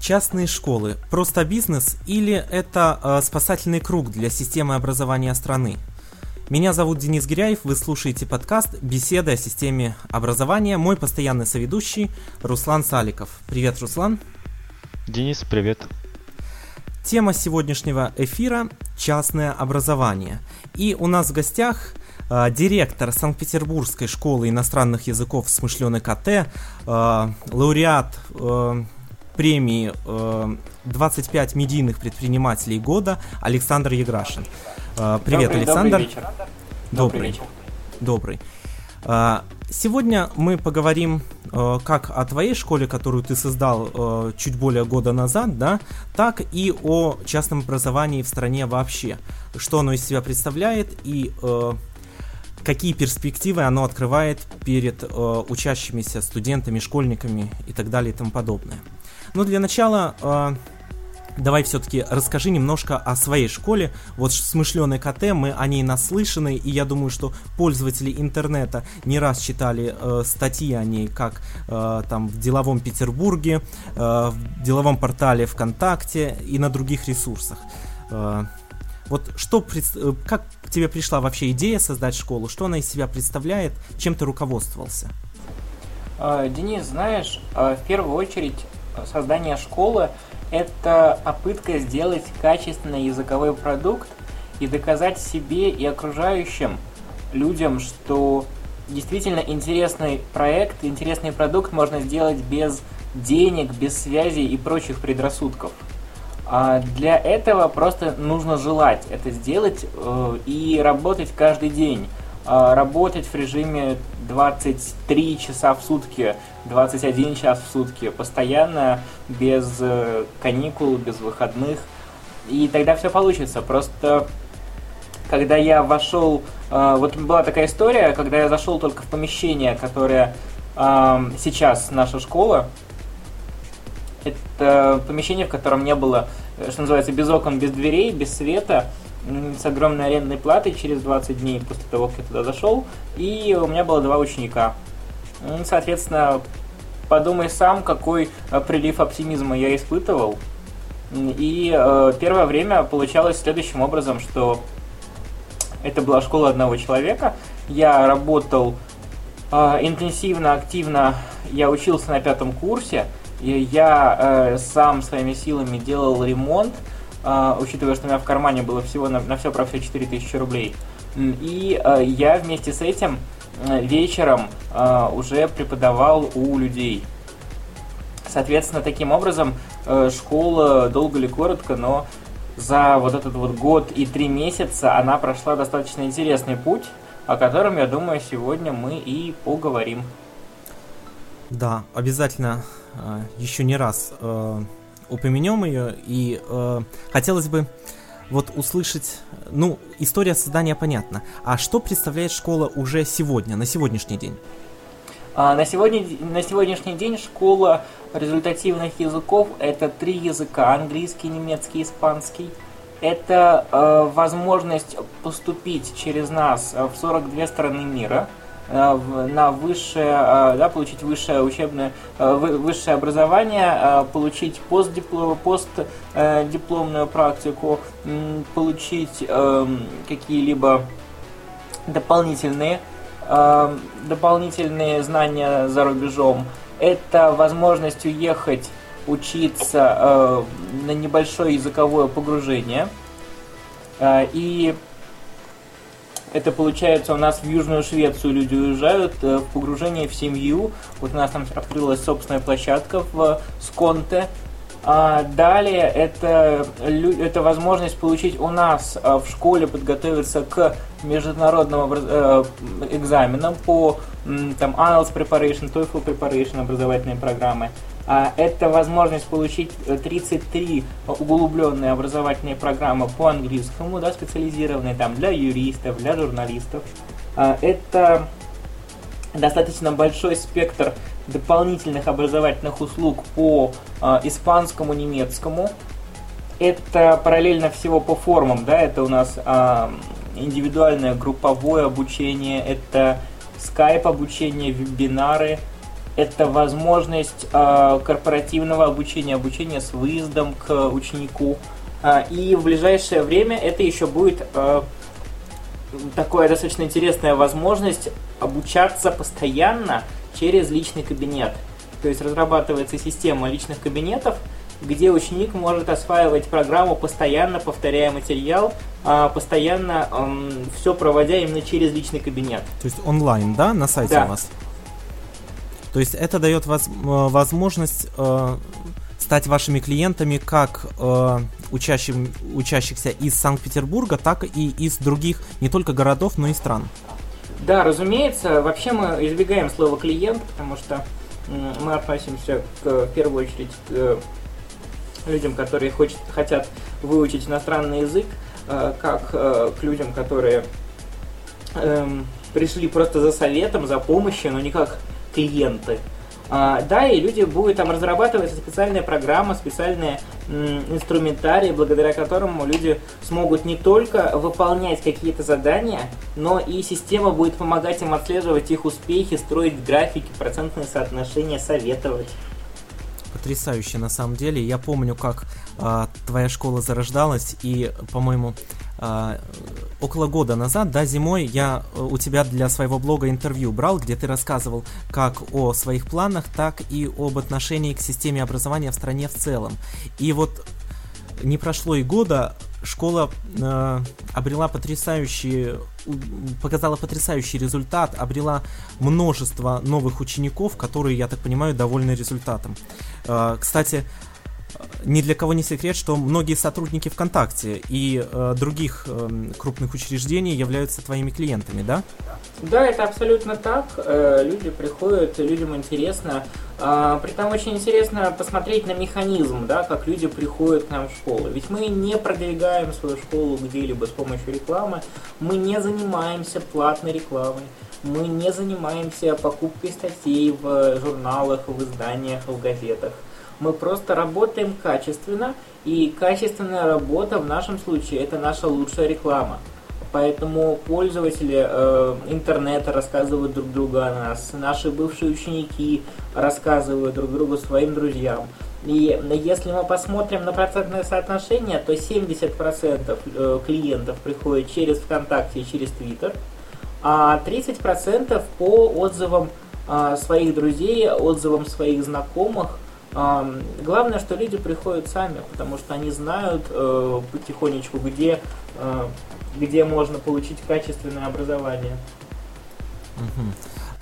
Частные школы – просто бизнес или это э, спасательный круг для системы образования страны? Меня зовут Денис Гиряев, вы слушаете подкаст «Беседы о системе образования». Мой постоянный соведущий Руслан Саликов. Привет, Руслан. Денис, привет. Тема сегодняшнего эфира – частное образование. И у нас в гостях э, директор Санкт-Петербургской школы иностранных языков «Смышленый КТ», э, лауреат э, премии э, 25 медийных предпринимателей года Александр Еграшин. Э, привет, добрый, Александр. Добрый вечер. Добрый. Добрый. добрый. Э, сегодня мы поговорим э, как о твоей школе, которую ты создал э, чуть более года назад, да, так и о частном образовании в стране вообще. Что оно из себя представляет и э, какие перспективы оно открывает перед э, учащимися студентами, школьниками и так далее и тому подобное. Но для начала э, давай все-таки расскажи немножко о своей школе. Вот смышленый КТ, мы о ней наслышаны, и я думаю, что пользователи интернета не раз читали э, статьи о ней, как э, там в деловом Петербурге, э, в деловом портале ВКонтакте и на других ресурсах. Э, вот что, э, как тебе пришла вообще идея создать школу, что она из себя представляет, чем ты руководствовался? А, Денис, знаешь, а, в первую очередь создание школы – это попытка сделать качественный языковой продукт и доказать себе и окружающим людям, что действительно интересный проект, интересный продукт можно сделать без денег, без связей и прочих предрассудков. А для этого просто нужно желать это сделать э, и работать каждый день. Э, работать в режиме 23 часа в сутки, 21 час в сутки, постоянно, без э, каникул, без выходных. И тогда все получится. Просто когда я вошел, э, вот была такая история, когда я зашел только в помещение, которое э, сейчас наша школа, это помещение, в котором не было, что называется, без окон, без дверей, без света, с огромной арендной платой через 20 дней после того, как я туда зашел. И у меня было два ученика. Соответственно, подумай сам, какой э, прилив оптимизма я испытывал. И э, первое время получалось следующим образом, что это была школа одного человека. Я работал э, интенсивно, активно. Я учился на пятом курсе. И я сам своими силами делал ремонт учитывая, что у меня в кармане было всего на, на все про все 4000 рублей. И э, я вместе с этим э, вечером э, уже преподавал у людей. Соответственно, таким образом, э, школа долго или коротко, но за вот этот вот год и три месяца она прошла достаточно интересный путь, о котором, я думаю, сегодня мы и поговорим. Да, обязательно э, еще не раз э, упомянем ее, и э, хотелось бы вот услышать, ну, история создания понятна. А что представляет школа уже сегодня, на сегодняшний день? А, на, сегодня, на сегодняшний день школа результативных языков это три языка, английский, немецкий, испанский. Это э, возможность поступить через нас в 42 страны мира – на высшее, э, да, получить высшее учебное, э, высшее образование, получить постдиплом, постдипломную практику, получить эм, какие-либо дополнительные, эм, дополнительные знания за рубежом. Это возможность уехать учиться на небольшое языковое погружение. И это получается у нас в Южную Швецию люди уезжают э, в погружение в семью. Вот у нас там открылась собственная площадка в Сконте. А далее это, это возможность получить у нас э, в школе подготовиться к международным э, экзаменам по там, IELTS Preparation, TOEFL Preparation образовательные программы. А, это возможность получить 33 э, углубленные образовательные программы по английскому, да, специализированные там для юристов, для журналистов. А, это достаточно большой спектр дополнительных образовательных услуг по э, испанскому, немецкому. Это параллельно всего по формам, да, это у нас э, индивидуальное групповое обучение, это скайп обучение, вебинары, это возможность э, корпоративного обучения, обучения с выездом к ученику. Э, и в ближайшее время это еще будет э, такая достаточно интересная возможность обучаться постоянно через личный кабинет. То есть разрабатывается система личных кабинетов, где ученик может осваивать программу, постоянно повторяя материал, а, постоянно все проводя именно через личный кабинет. То есть онлайн, да, на сайте да. у вас? То есть это дает воз, э, возможность э, стать вашими клиентами как э, учащим, учащихся из Санкт-Петербурга, так и из других не только городов, но и стран. Да, разумеется. Вообще мы избегаем слова клиент, потому что мы относимся к, в первую очередь к людям, которые хочет, хотят выучить иностранный язык, э, как э, к людям, которые эм, пришли просто за советом, за помощью, но не клиенты. А, да, и люди будут там разрабатывать специальная программа, специальные инструментарии, благодаря которому люди смогут не только выполнять какие-то задания, но и система будет помогать им отслеживать их успехи, строить графики, процентные соотношения, советовать потрясающе на самом деле. Я помню, как э, твоя школа зарождалась, и, по-моему, около года назад, да, зимой я э, у тебя для своего блога интервью брал, где ты рассказывал как о своих планах, так и об отношении к системе образования в стране в целом. И вот не прошло и года, школа э, обрела потрясающий, показала потрясающий результат, обрела множество новых учеников, которые, я так понимаю, довольны результатом. Э, кстати, ни для кого не секрет, что многие сотрудники ВКонтакте и э, других э, крупных учреждений являются твоими клиентами, да? Да, это абсолютно так. Э, люди приходят, людям интересно. Э, при этом очень интересно посмотреть на механизм, да, как люди приходят к нам в школу. Ведь мы не продвигаем свою школу где-либо с помощью рекламы, мы не занимаемся платной рекламой мы не занимаемся покупкой статей в журналах, в изданиях, в газетах. Мы просто работаем качественно, и качественная работа в нашем случае это наша лучшая реклама. Поэтому пользователи э, интернета рассказывают друг другу о нас, наши бывшие ученики рассказывают друг другу своим друзьям. И если мы посмотрим на процентное соотношение, то 70% э, клиентов приходят через ВКонтакте и через Твиттер, а 30% по отзывам э, своих друзей, отзывам своих знакомых – Главное, что люди приходят сами, потому что они знают э, потихонечку, где, э, где можно получить качественное образование.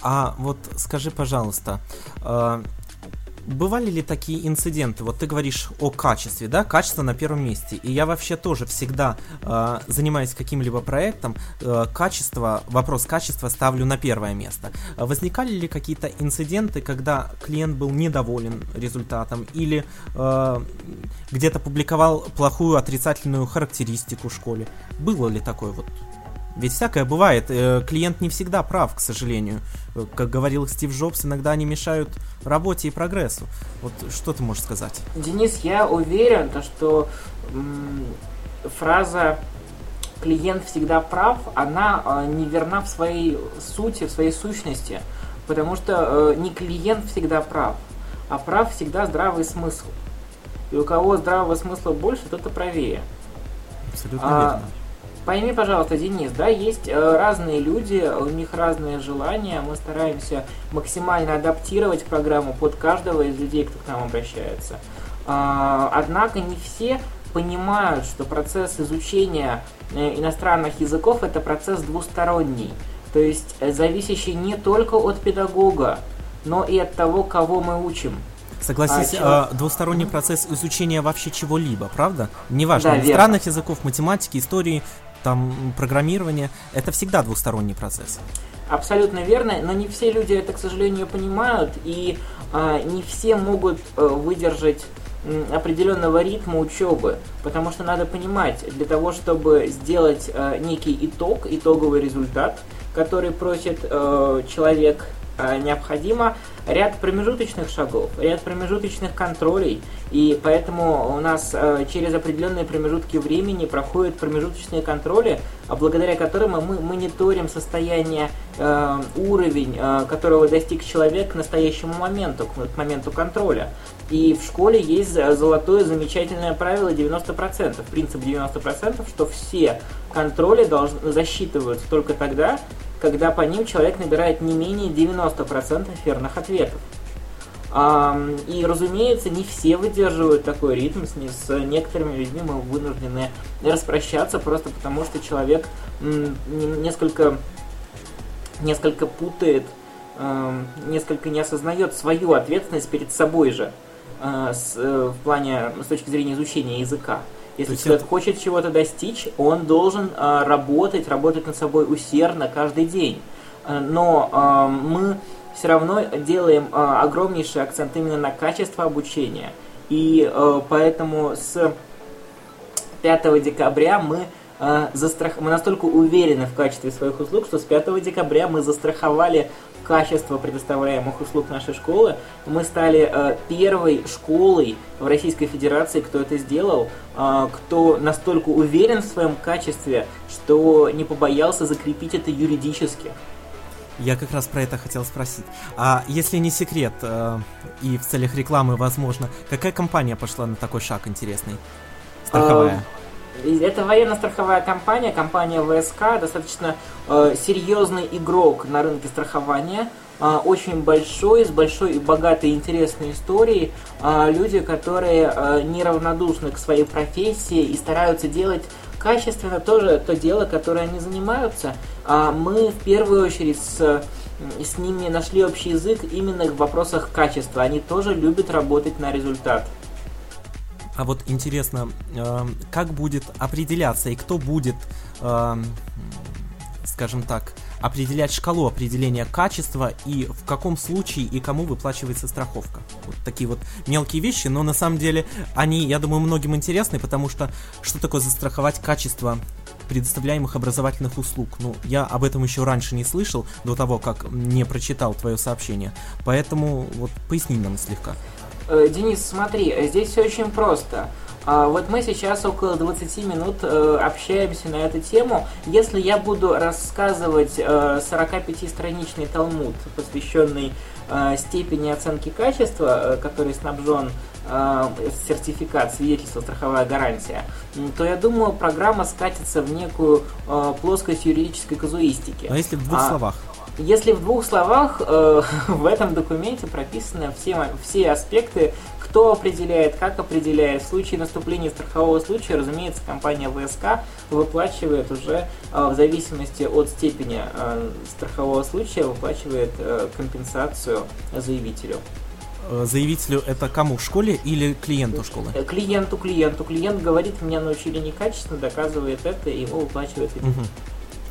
А вот скажи, пожалуйста, э, бывали ли такие инциденты? Вот ты говоришь о качестве, да, качество на первом месте. И я вообще тоже всегда, э, занимаясь каким-либо проектом, э, качество, вопрос качества ставлю на первое место. Возникали ли какие-то инциденты, когда клиент был недоволен результатом или э, где-то публиковал плохую отрицательную характеристику в школе? Было ли такое вот? Ведь всякое бывает. Э, клиент не всегда прав, к сожалению. Э, как говорил Стив Джобс, иногда они мешают работе и прогрессу. Вот что ты можешь сказать? Денис, я уверен, что фраза клиент всегда прав, она э, не верна в своей сути, в своей сущности. Потому что э, не клиент всегда прав, а прав всегда здравый смысл. И у кого здравого смысла больше, тот и правее. Абсолютно а, верно. Пойми, пожалуйста, Денис, да, есть э, разные люди, у них разные желания, мы стараемся максимально адаптировать программу под каждого из людей, кто к нам обращается. А, однако не все понимают, что процесс изучения э, иностранных языков это процесс двусторонний, то есть э, зависящий не только от педагога, но и от того, кого мы учим. Согласись, а, э, двусторонний процесс изучения вообще чего-либо, правда? Неважно, да, иностранных языков, математики, истории, там программирование, это всегда двусторонний процесс. Абсолютно верно, но не все люди это, к сожалению, понимают, и а, не все могут а, выдержать определенного ритма учебы, потому что надо понимать, для того, чтобы сделать э, некий итог, итоговый результат, который просит э, человек э, необходимо ряд промежуточных шагов, ряд промежуточных контролей, и поэтому у нас э, через определенные промежутки времени проходят промежуточные контроли, а благодаря которым мы мониторим состояние, э, уровень, э, которого достиг человек к настоящему моменту, к моменту контроля. И в школе есть золотое замечательное правило 90%, принцип 90%, что все контроли должны засчитываются только тогда, когда по ним человек набирает не менее 90% верных ответов. И, разумеется, не все выдерживают такой ритм, с некоторыми людьми мы вынуждены распрощаться, просто потому что человек несколько, несколько путает, несколько не осознает свою ответственность перед собой же э, в плане, с точки зрения изучения языка. Если человек это... хочет чего-то достичь, он должен э, работать, работать над собой усердно каждый день. Э, но э, мы все равно делаем э, огромнейший акцент именно на качество обучения. И э, поэтому с 5 декабря мы э, застрах... мы настолько уверены в качестве своих услуг, что с 5 декабря мы застраховали качество предоставляемых услуг нашей школы. Мы стали э, первой школой в Российской Федерации, кто это сделал, э, кто настолько уверен в своем качестве, что не побоялся закрепить это юридически. Я как раз про это хотел спросить. А если не секрет, э, и в целях рекламы, возможно, какая компания пошла на такой шаг интересный? Страховая. А, это военно-страховая компания, компания ВСК, достаточно э, серьезный игрок на рынке страхования, э, очень большой, с большой и богатой интересной историей. Э, люди, которые э, неравнодушны к своей профессии и стараются делать качественно тоже то дело, которое они занимаются. А мы в первую очередь с, с ними нашли общий язык именно в вопросах качества. Они тоже любят работать на результат. А вот интересно, э, как будет определяться и кто будет, э, скажем так, определять шкалу определения качества и в каком случае и кому выплачивается страховка. Вот такие вот мелкие вещи, но на самом деле они, я думаю, многим интересны, потому что что такое застраховать качество предоставляемых образовательных услуг. Ну, я об этом еще раньше не слышал, до того, как не прочитал твое сообщение. Поэтому вот поясни нам слегка. Э, Денис, смотри, здесь все очень просто. А, вот мы сейчас около 20 минут э, общаемся на эту тему. Если я буду рассказывать 45-страничный э, талмуд, посвященный степени оценки качества, который снабжен сертификат, свидетельство, страховая гарантия, то я думаю, программа скатится в некую плоскость юридической казуистики. А если в двух а, словах? Если в двух словах, э, в этом документе прописаны все, все аспекты, кто определяет, как определяет. В случае наступления страхового случая, разумеется, компания ВСК выплачивает уже э, в зависимости от степени э, страхового случая, выплачивает э, компенсацию заявителю э, заявителю это кому? В школе или клиенту школы? Э, клиенту, клиенту. Клиент говорит, меня научили некачественно, доказывает это, и его выплачивает. Угу.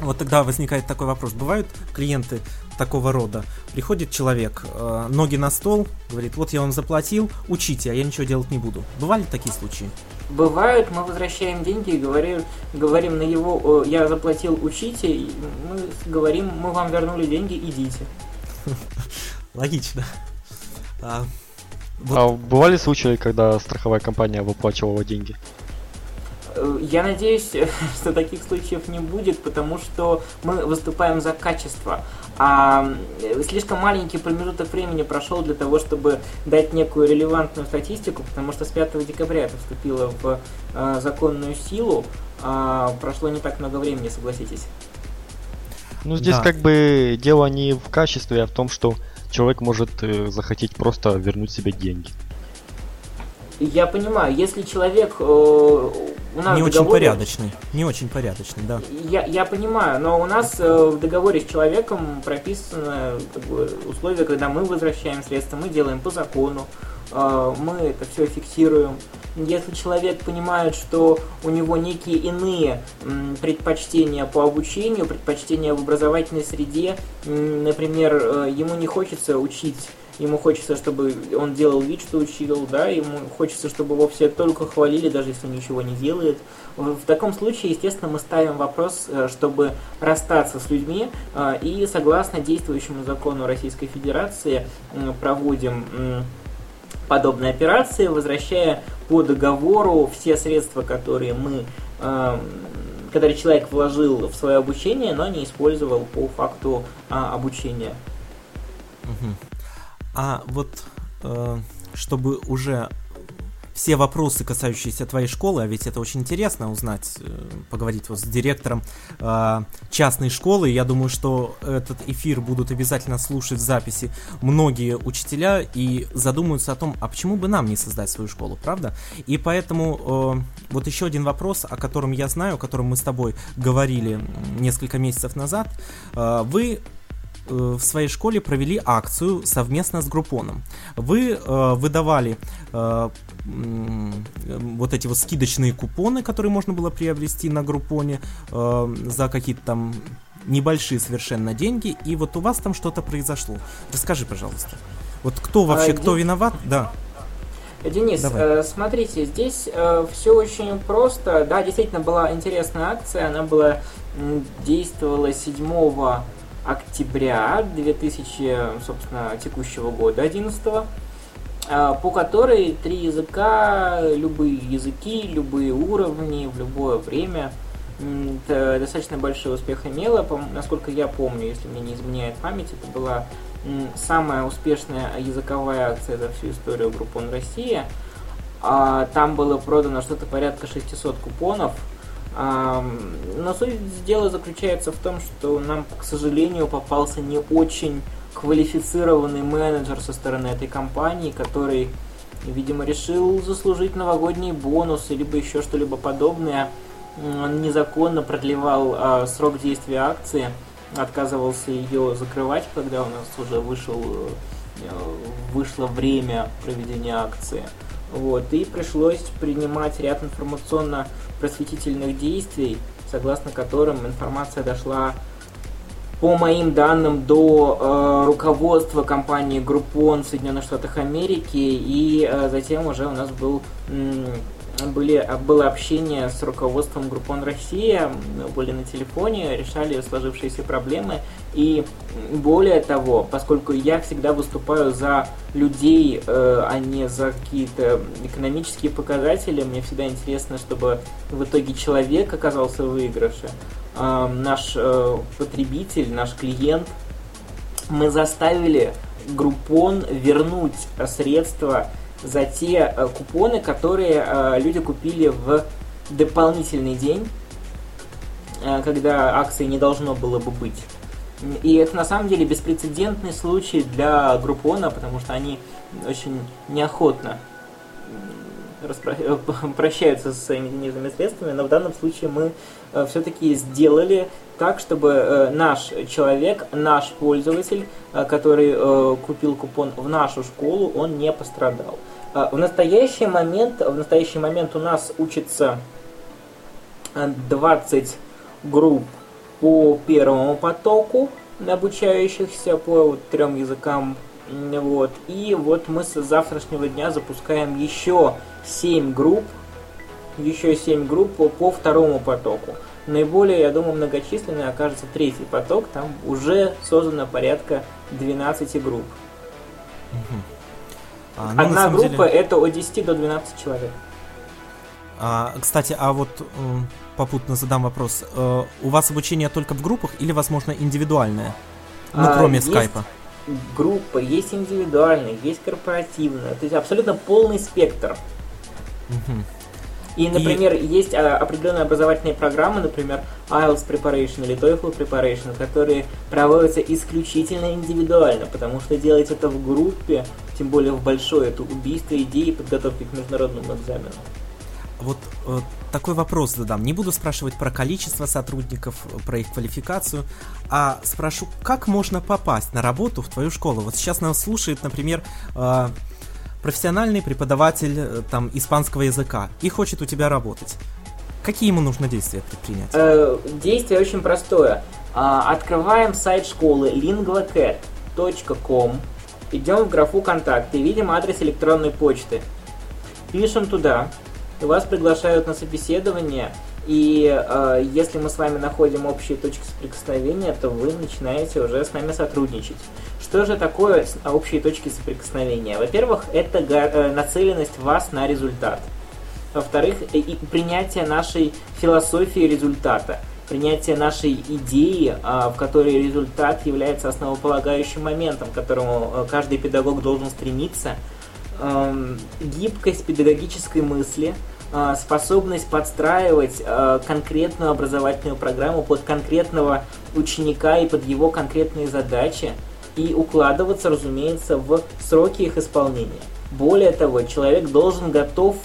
Вот тогда возникает такой вопрос. Бывают клиенты такого рода. Приходит человек, э, ноги на стол, говорит, вот я вам заплатил, учите, а я ничего делать не буду. Бывали такие случаи? Бывают, мы возвращаем деньги и говорим, говорим на его, я заплатил, учите, и мы говорим, мы вам вернули деньги, идите. Логично. А, вот. а бывали случаи, когда страховая компания выплачивала деньги? Э, я надеюсь, что таких случаев не будет, потому что мы выступаем за качество. А слишком маленький промежуток времени прошел для того, чтобы дать некую релевантную статистику, потому что с 5 декабря это вступило в э, законную силу. А прошло не так много времени, согласитесь. Ну, здесь да. как бы дело не в качестве, а в том, что человек может э, захотеть просто вернуть себе деньги. Я понимаю, если человек э, у нас не очень порядочный, не очень порядочный, да. Я, я понимаю, но у нас э, в договоре с человеком прописано как бы, условия, когда мы возвращаем средства, мы делаем по закону, э, мы это все фиксируем. Если человек понимает, что у него некие иные м, предпочтения по обучению, предпочтения в образовательной среде, м, например, э, ему не хочется учить ему хочется, чтобы он делал вид, что учил, да, ему хочется, чтобы его все только хвалили, даже если ничего не делает. В таком случае, естественно, мы ставим вопрос, э, чтобы расстаться с людьми, э, и согласно действующему закону Российской Федерации проводим подобные операции, возвращая по договору все средства, которые мы эм, который человек вложил в свое обучение, но не использовал по факту а, обучения. Угу. А вот э, чтобы уже все вопросы, касающиеся твоей школы, а ведь это очень интересно узнать, э, поговорить вот с директором э, частной школы. Я думаю, что этот эфир будут обязательно слушать в записи многие учителя и задумаются о том, а почему бы нам не создать свою школу, правда? И поэтому э, вот еще один вопрос, о котором я знаю, о котором мы с тобой говорили несколько месяцев назад. Э, вы в своей школе провели акцию совместно с Группоном. Вы э, выдавали э, вот эти вот скидочные купоны, которые можно было приобрести на Группоне э, за какие-то там небольшие совершенно деньги, и вот у вас там что-то произошло. Расскажи, пожалуйста. Вот кто вообще, а, кто Ден... виноват? Да. Денис, э, смотрите, здесь э, все очень просто. Да, действительно была интересная акция, она была действовала 7 октября 2000, собственно, текущего года, 11 а, по которой три языка, любые языки, любые уровни, в любое время, достаточно большой успех имела. Насколько я помню, если мне не изменяет память, это была самая успешная языковая акция за всю историю Группон Россия. А, там было продано что-то порядка 600 купонов, но суть дела заключается в том, что нам, к сожалению, попался не очень квалифицированный менеджер со стороны этой компании, который, видимо, решил заслужить новогодние бонусы, либо еще что-либо подобное. Он незаконно продлевал а, срок действия акции, отказывался ее закрывать, когда у нас уже вышел, э, вышло время проведения акции. Вот, и пришлось принимать ряд информационно-просветительных действий, согласно которым информация дошла, по моим данным, до э, руководства компании Groupon в Соединенных Штатах Америки, и э, затем уже у нас был были, было общение с руководством Groupon Россия, были на телефоне, решали сложившиеся проблемы. И более того, поскольку я всегда выступаю за людей, э, а не за какие-то экономические показатели, мне всегда интересно, чтобы в итоге человек оказался в выигрыше. Э, наш э, потребитель, наш клиент, мы заставили Groupon вернуть средства за те э, купоны, которые э, люди купили в дополнительный день, э, когда акции не должно было бы быть. И это на самом деле беспрецедентный случай для Группона, потому что они очень неохотно прощаются со своими денежными средствами, но в данном случае мы все-таки сделали так, чтобы наш человек, наш пользователь, который купил купон в нашу школу, он не пострадал. В настоящий момент, в настоящий момент у нас учится 20 групп по первому потоку обучающихся по трем языкам. Вот. И вот мы с завтрашнего дня запускаем еще 7 групп, еще 7 групп по, по второму потоку. Наиболее, я думаю, многочисленный окажется третий поток, там уже создано порядка 12 групп. Угу. А, ну, Одна группа деле... это от 10 до 12 человек. А, кстати, а вот попутно задам вопрос. Э, у вас обучение только в группах или, возможно, индивидуальное? Ну, а, кроме есть скайпа. Группа, есть индивидуальная, есть корпоративная. То есть абсолютно полный спектр. Угу. И, например, и... есть а, определенные образовательные программы, например, IELTS Preparation или TOEFL Preparation, которые проводятся исключительно индивидуально, потому что делать это в группе, тем более в большой, это убийство идеи подготовки к международному экзамену. Вот э, такой вопрос задам. Не буду спрашивать про количество сотрудников, про их квалификацию, а спрошу, как можно попасть на работу в твою школу? Вот сейчас нас слушает, например, э, профессиональный преподаватель э, там испанского языка и хочет у тебя работать. Какие ему нужно действия предпринять? Э, действие очень простое. А, открываем сайт школы lingvacat.com идем в графу «Контакты» видим адрес электронной почты. Пишем туда, и вас приглашают на собеседование, и э, если мы с вами находим общие точки соприкосновения, то вы начинаете уже с нами сотрудничать. Что же такое общие точки соприкосновения? Во-первых, это э, нацеленность вас на результат. Во-вторых, и принятие нашей философии результата принятие нашей идеи, а, в которой результат является основополагающим моментом, к которому э, каждый педагог должен стремиться, гибкость педагогической мысли, э, способность подстраивать э, конкретную образовательную программу под конкретного ученика и под его конкретные задачи и укладываться, разумеется, в сроки их исполнения. Более того, человек должен готов,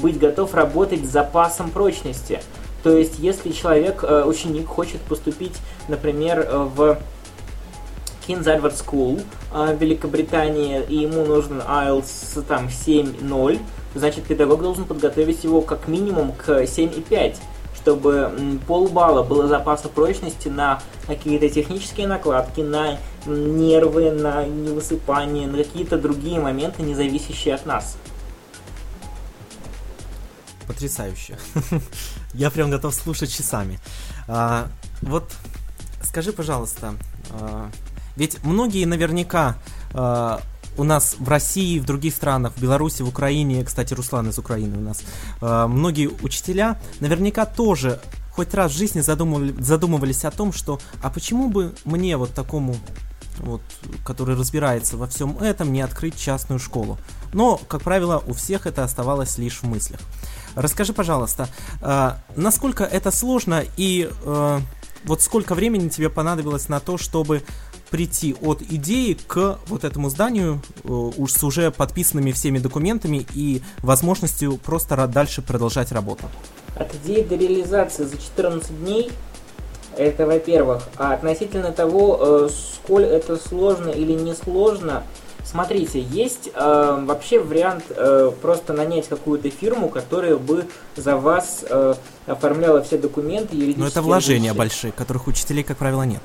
быть готов работать с запасом прочности – то есть, если человек, э, ученик, хочет поступить, например, э, в Edward School э, в Великобритании, и ему нужен IELTS там 7.0, значит, педагог должен подготовить его как минимум к 7.5 чтобы полбалла было запаса прочности на какие-то технические накладки, на нервы, на невысыпание, на какие-то другие моменты, не зависящие от нас. Потрясающе. Я прям готов слушать часами. А, вот скажи, пожалуйста, а, ведь многие наверняка а, у нас в России, в других странах, в Беларуси, в Украине, кстати, Руслан из Украины у нас, а, многие учителя наверняка тоже хоть раз в жизни задумывали, задумывались о том, что а почему бы мне вот такому вот, который разбирается во всем этом, не открыть частную школу. Но, как правило, у всех это оставалось лишь в мыслях. Расскажи, пожалуйста, э, насколько это сложно и э, вот сколько времени тебе понадобилось на то, чтобы прийти от идеи к вот этому зданию э, уж с уже подписанными всеми документами и возможностью просто дальше продолжать работу? От идеи до реализации за 14 дней это во-первых. А относительно того, сколь это сложно или не сложно, Смотрите, есть э, вообще вариант э, просто нанять какую-то фирму, которая бы за вас э, оформляла все документы юридические. Но это вложения вещи. большие, которых учителей, как правило, нет.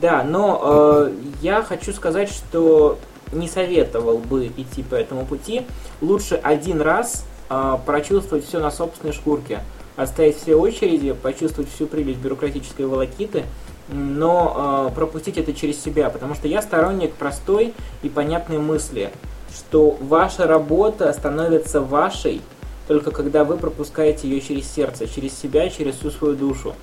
Да, но э, я хочу сказать, что не советовал бы идти по этому пути. Лучше один раз э, прочувствовать все на собственной шкурке, отстоять все очереди, почувствовать всю прелесть бюрократической волокиты – но э, пропустить это через себя, потому что я сторонник простой и понятной мысли, что ваша работа становится вашей только когда вы пропускаете ее через сердце, через себя, через всю свою душу.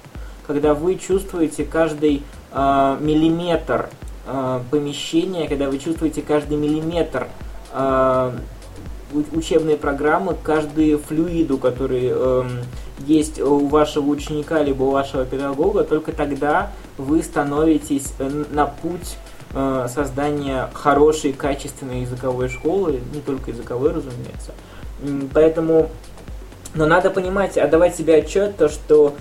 Когда вы чувствуете каждый э, миллиметр э, помещения, когда вы чувствуете каждый миллиметр э, учебной программы, каждый флюиду, который э, есть у вашего ученика либо у вашего педагога, только тогда вы становитесь э, на путь э, создания хорошей, качественной языковой школы, не только языковой, разумеется. Поэтому, но надо понимать, отдавать себе отчет, то, что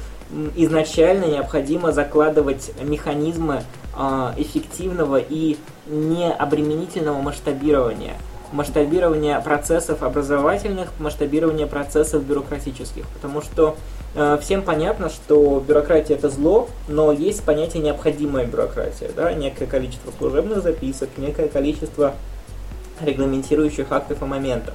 изначально необходимо закладывать механизмы э, эффективного и необременительного масштабирования – масштабирование процессов образовательных, масштабирование процессов бюрократических. Потому что э, всем понятно, что бюрократия это зло, но есть понятие необходимая бюрократия, да, некое количество служебных записок, некое количество регламентирующих актов и моментов.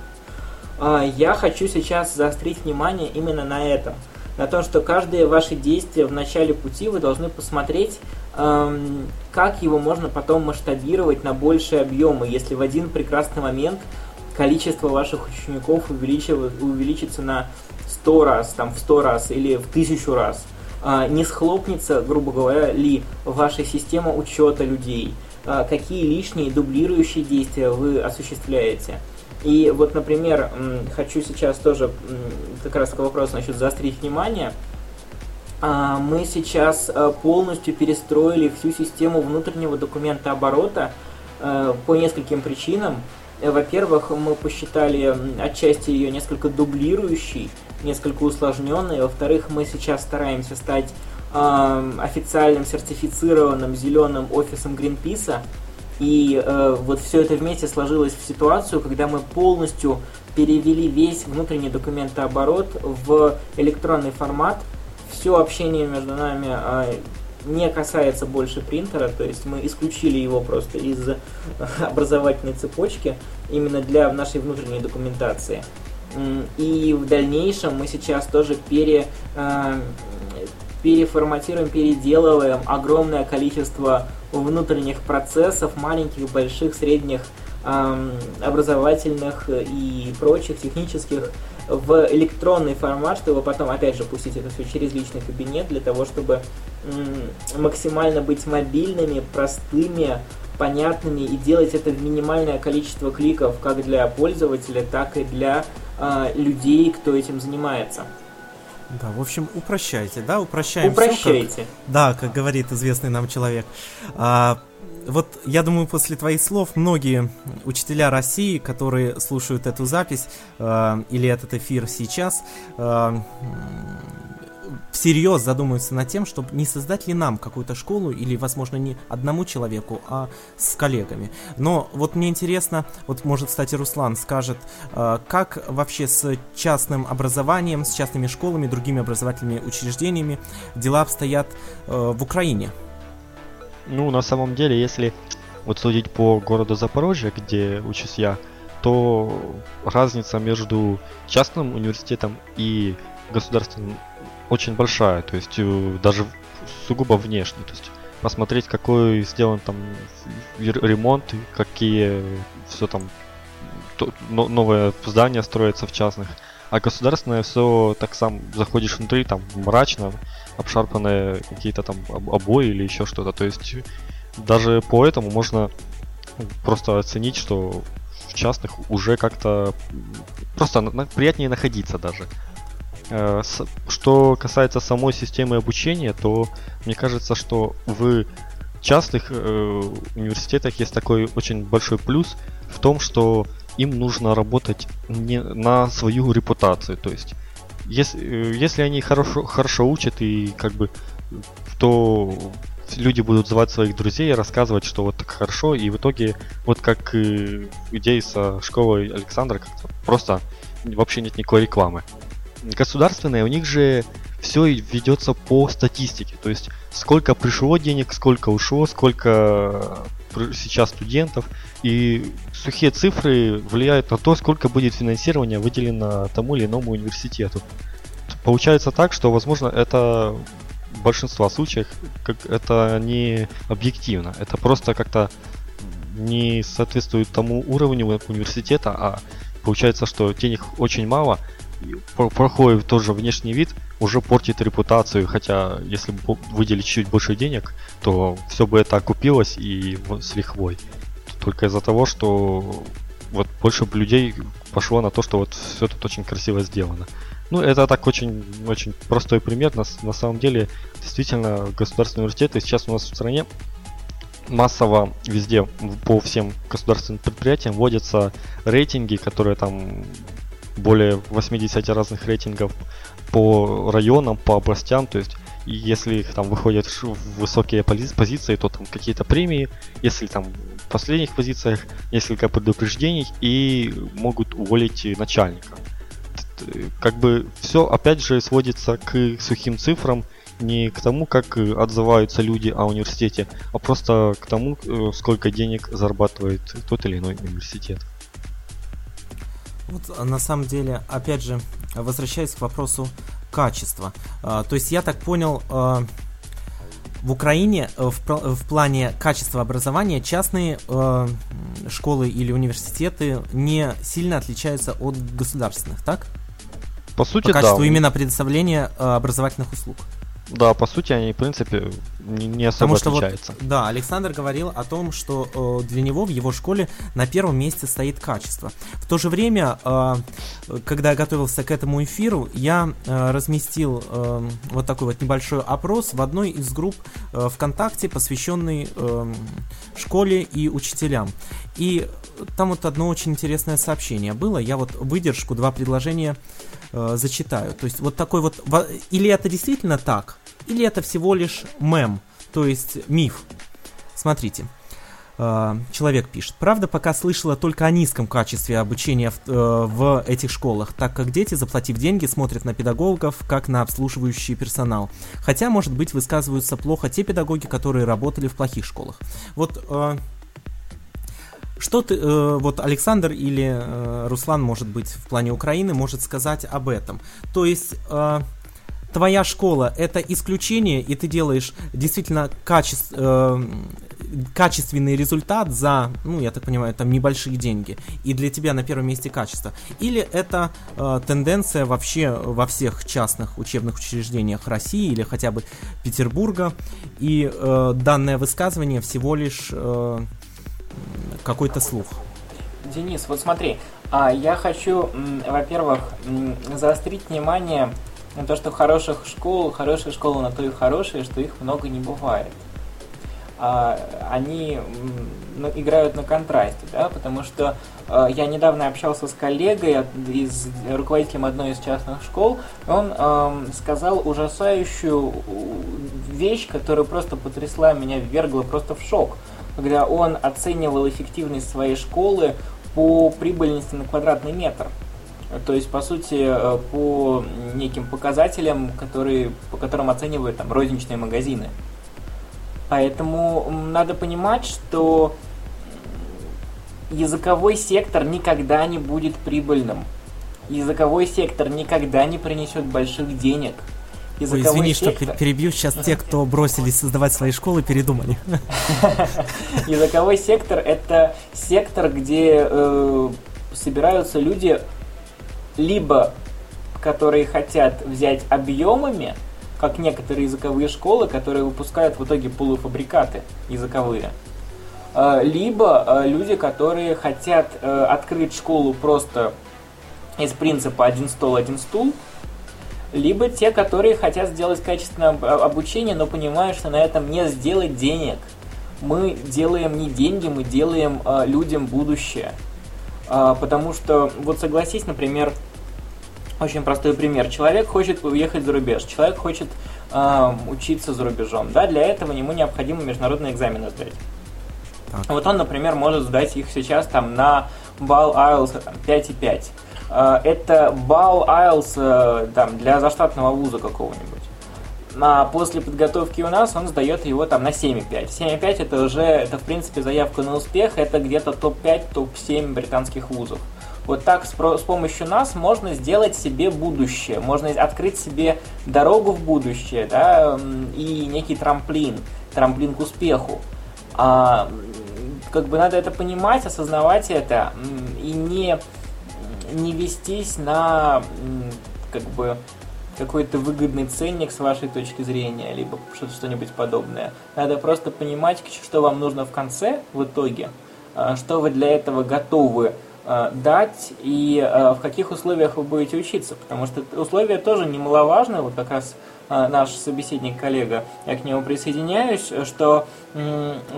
Э, я хочу сейчас заострить внимание именно на этом – на том, что каждое ваше действие в начале пути вы должны посмотреть, эм, как его можно потом масштабировать на большие объемы, если в один прекрасный момент количество ваших учеников увеличится на 100 раз, там, в 100 раз или в 1000 раз. Э, не схлопнется, грубо говоря, ли ваша система учета людей, э, какие лишние дублирующие действия вы осуществляете – и вот, например, хочу сейчас тоже как раз к вопросу насчет заострить внимание. А, мы сейчас э, полностью перестроили всю систему внутреннего документа оборота э, по нескольким причинам. Э, во-первых, мы посчитали отчасти ее несколько дублирующей, несколько усложненной. Во-вторых, мы сейчас стараемся стать официальным сертифицированным зеленым офисом Гринписа, и э, вот все это вместе сложилось в ситуацию, когда мы полностью перевели весь внутренний документооборот в электронный формат. Все общение между нами э, не касается больше принтера, то есть мы исключили его просто из образовательной цепочки именно для нашей внутренней документации. И в дальнейшем мы сейчас тоже пере, э, переформатируем, переделываем огромное количество внутренних процессов, маленьких, больших, средних, образовательных и прочих технических в электронный формат, чтобы потом, опять же, пустить это все через личный кабинет, для того, чтобы максимально быть мобильными, простыми, понятными и делать это в минимальное количество кликов как для пользователя, так и для э, людей, кто этим занимается. Да, в общем, упрощайте, да, упрощаем. Упрощайте. Все, как, да, как говорит известный нам человек. А, вот я думаю, после твоих слов многие учителя России, которые слушают эту запись э, или этот эфир сейчас, э, всерьез задумаются над тем, чтобы не создать ли нам какую-то школу или, возможно, не одному человеку, а с коллегами. Но вот мне интересно, вот может, кстати, Руслан скажет, э, как вообще с частным образованием, с частными школами, другими образовательными учреждениями дела обстоят э, в Украине? Ну, на самом деле, если вот судить по городу Запорожье, где учусь я, то разница между частным университетом и государственным очень большая, то есть э, даже сугубо внешне, то есть посмотреть, какой сделан там ремонт, какие все там новое здание строится в частных, а государственное все так сам заходишь внутри, там мрачно, обшарпанные какие-то там обои или еще что-то. То есть даже по этому можно просто оценить, что в частных уже как-то просто приятнее находиться даже. Э, что касается самой системы обучения, то мне кажется, что в частных э, университетах есть такой очень большой плюс в том, что им нужно работать не на свою репутацию. То есть если, э, если они хорошо, хорошо учат и как бы то люди будут звать своих друзей рассказывать, что вот так хорошо, и в итоге, вот как идеи со школой Александра, как-то просто вообще нет никакой рекламы. Государственные, у них же все ведется по статистике, то есть сколько пришло денег, сколько ушло, сколько сейчас студентов, и сухие цифры влияют на то, сколько будет финансирования выделено тому или иному университету. Получается так, что, возможно, это в большинстве случаев как это не объективно, это просто как-то не соответствует тому уровню университета, а получается, что денег очень мало, проходит тоже внешний вид, уже портит репутацию, хотя если бы выделить чуть больше денег, то все бы это окупилось и с лихвой. Только из-за того, что вот больше людей пошло на то, что вот все тут очень красиво сделано. Ну, это так очень, очень простой пример. На, на самом деле, действительно, государственные университеты сейчас у нас в стране массово везде по всем государственным предприятиям вводятся рейтинги, которые там более 80 разных рейтингов по районам, по областям, то есть и если их там выходят в высокие позиции, то там какие-то премии, если там в последних позициях несколько предупреждений и могут уволить начальника. Как бы все опять же сводится к сухим цифрам, не к тому, как отзываются люди о университете, а просто к тому, э, сколько денег зарабатывает тот или иной университет. Вот а на самом деле, опять же, возвращаясь к вопросу качества. А, то есть я так понял, а, в Украине э, в, в плане качества образования частные э, школы или университеты не сильно отличаются от государственных, так? По сути, По качеству да. именно предоставления э, образовательных услуг. Да, по сути, они, в принципе, не, не особо Потому что отличаются. Вот, да, Александр говорил о том, что э, для него в его школе на первом месте стоит качество. В то же время, э, когда я готовился к этому эфиру, я э, разместил э, вот такой вот небольшой опрос в одной из групп э, ВКонтакте, посвященной э, школе и учителям. И там вот одно очень интересное сообщение было. Я вот выдержку, два предложения э, зачитаю. То есть вот такой вот... Или это действительно так, или это всего лишь мем, то есть миф. Смотрите. Э, человек пишет. Правда, пока слышала только о низком качестве обучения в, э, в этих школах, так как дети, заплатив деньги, смотрят на педагогов как на обслуживающий персонал. Хотя, может быть, высказываются плохо те педагоги, которые работали в плохих школах. Вот э, что ты, э, вот Александр или Руслан, может быть, в плане Украины, может сказать об этом? То есть твоя школа это исключение, и ты делаешь действительно качеств, э, качественный результат за, ну, я так понимаю, там небольшие деньги, и для тебя на первом месте качество. Или это э, тенденция вообще во всех частных учебных учреждениях России или хотя бы Петербурга, и э, данное высказывание всего лишь э, какой-то слух. Денис, вот смотри, а я хочу, во-первых, заострить внимание на то, что хороших школ, хорошие школы на то и хорошие, что их много не бывает. А, они ну, играют на контрасте, да, потому что э, я недавно общался с коллегой, из, руководителем одной из частных школ, он э, сказал ужасающую вещь, которая просто потрясла меня, ввергла просто в шок когда он оценивал эффективность своей школы по прибыльности на квадратный метр. То есть, по сути, э, по неким показателям, которые, по которым оценивают там, розничные магазины. Поэтому надо понимать, что языковой сектор никогда не будет прибыльным. Языковой сектор никогда не принесет больших денег. Ой, извини, сектор... что перебью. Сейчас те, кто бросились создавать свои школы, передумали. Языковой сектор – это сектор, где э, собираются люди, либо которые хотят взять объемами, как некоторые языковые школы, которые выпускают в итоге полуфабрикаты языковые, э, либо э, люди, которые хотят э, открыть школу просто из принципа один стол, один стул – либо те, которые хотят сделать качественное обучение, но понимают, что на этом не сделать денег. Мы делаем не деньги, мы делаем людям будущее. Э, потому что, вот согласись, например, очень простой пример. Человек хочет уехать за рубеж, человек хочет э, учиться за рубежом. Да? Для этого ему необходимо международные экзамены сдать. Так. Вот он, например, может сдать их сейчас там на балл IELTS 5,5. Э, это балл IELTS э, там, для заштатного вуза какого-нибудь. А после подготовки у нас он сдает его там на 7,5. 7,5 это уже, это в принципе заявка на успех, это где-то топ-5, топ-7 британских вузов. Вот так с, помощью нас можно сделать себе будущее, можно открыть себе дорогу в будущее, да, и некий трамплин, трамплин к успеху. А, как бы надо это понимать, осознавать это и не не вестись на как бы какой-то выгодный ценник с вашей точки зрения, либо что-нибудь подобное. Надо просто понимать, что вам нужно в конце, в итоге, а, что вы для этого готовы а, дать и а, в каких условиях вы будете учиться. Потому что условия тоже немаловажны, вот как раз наш собеседник, коллега, я к нему присоединяюсь, что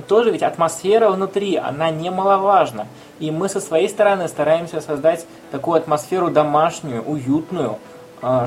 тоже ведь атмосфера внутри, она немаловажна. И мы со своей стороны стараемся создать такую атмосферу домашнюю, уютную,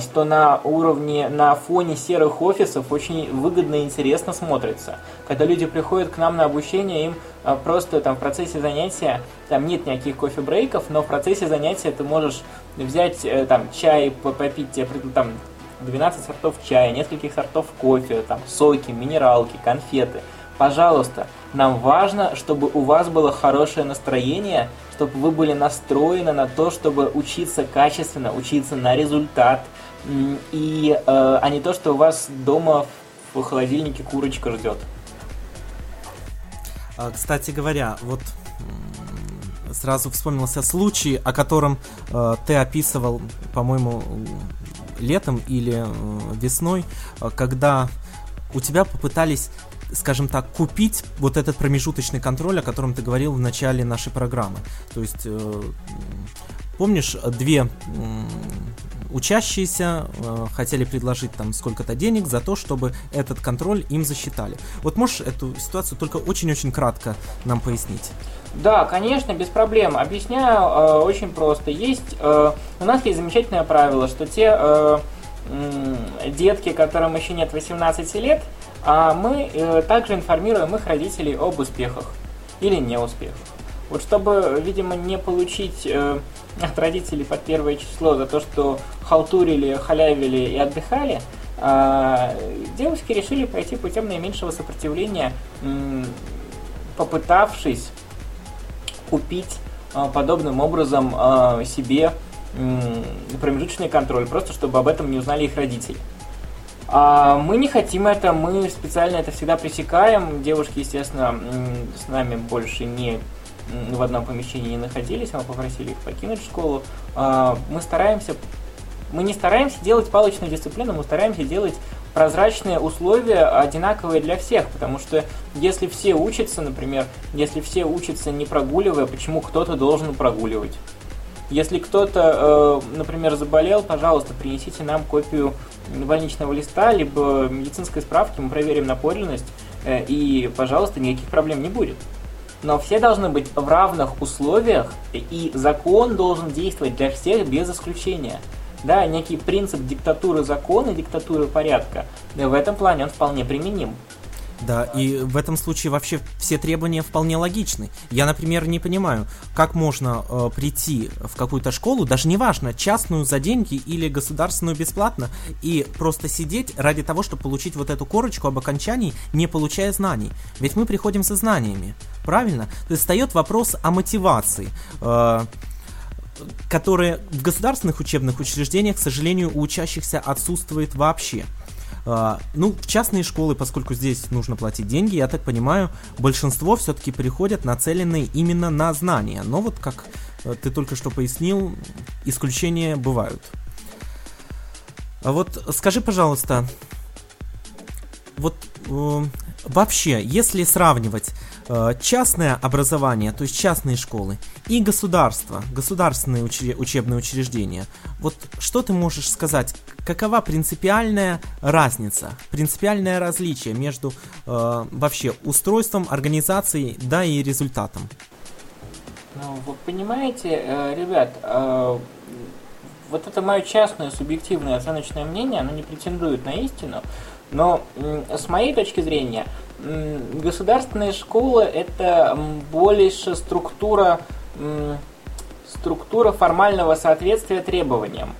что на уровне, на фоне серых офисов очень выгодно и интересно смотрится. Когда люди приходят к нам на обучение, им а, просто там в процессе занятия, там нет никаких кофе-брейков, но в процессе занятия ты можешь взять э, там чай, попить, там 12 сортов чая, нескольких сортов кофе, там соки, минералки, конфеты – Пожалуйста, нам важно, чтобы у вас было хорошее настроение, чтобы вы были настроены на то, чтобы учиться качественно, учиться на результат, и, э, а не то, что у вас дома в холодильнике курочка ждет. А, кстати говоря, вот сразу вспомнился случай, о котором э, ты описывал, по-моему, летом или э, весной, э, когда у тебя попытались скажем так, купить вот этот промежуточный контроль, о котором ты говорил в начале нашей программы. То есть, э, помнишь, две учащиеся э, хотели предложить там сколько-то денег за то, чтобы этот контроль им засчитали. Вот можешь эту ситуацию только очень-очень кратко нам пояснить? Да, конечно, без проблем. Объясняю э, очень просто. Есть э, у нас есть замечательное правило, что те э, э, детки, которым еще нет 18 лет, а мы э, также информируем их родителей об успехах. или неуспехов. Вот чтобы, видимо, не получить э, от родителей под первое число за то, что халтурили, халявили и отдыхали, э, девушки решили пойти путем наименьшего сопротивления, попытавшись купить э, подобным образом э, себе промежуточный контроль, просто чтобы об этом не узнали их родители. А мы не хотим это, мы специально это всегда пресекаем. Девушки, естественно, с нами больше не в одном помещении не находились, мы попросили их покинуть школу. А, мы стараемся, мы не стараемся делать палочную дисциплину, мы стараемся делать прозрачные условия одинаковые для всех, потому что если все учатся, например, если все учатся не прогуливая, почему кто-то должен прогуливать? Если кто-то, э, например, заболел, пожалуйста, принесите нам копию больничного листа, либо медицинской справки, мы проверим на подлинность, э, и, пожалуйста, никаких проблем не будет. Но все должны быть в равных условиях, и закон должен действовать для всех без исключения. Да, некий принцип диктатуры закона, диктатуры порядка, в этом плане он вполне применим. Да, и в этом случае вообще все требования вполне логичны. Я, например, не понимаю, как можно э, прийти в какую-то школу, даже неважно, частную за деньги или государственную бесплатно, и просто сидеть ради того, чтобы получить вот эту корочку об окончании, не получая знаний. Ведь мы приходим со знаниями, правильно? То есть встает вопрос о мотивации. Э, которые в государственных учебных учреждениях, к сожалению, у учащихся отсутствует вообще. А, ну, в частные школы, поскольку здесь нужно платить деньги, я так понимаю, большинство все-таки приходят нацеленные именно на знания. Но вот как э, ты только что пояснил, исключения бывают. А вот скажи, пожалуйста, вот э, вообще, если сравнивать частное образование, то есть частные школы, и государство, государственные учебные учреждения. Вот что ты можешь сказать, какова принципиальная разница, принципиальное различие между э, вообще устройством, организацией, да и результатом? Ну, вы понимаете, э, ребят, э, вот это мое частное субъективное оценочное мнение, оно не претендует на истину, но с моей точки зрения, государственные школы это больше структура, структура формального соответствия требованиям.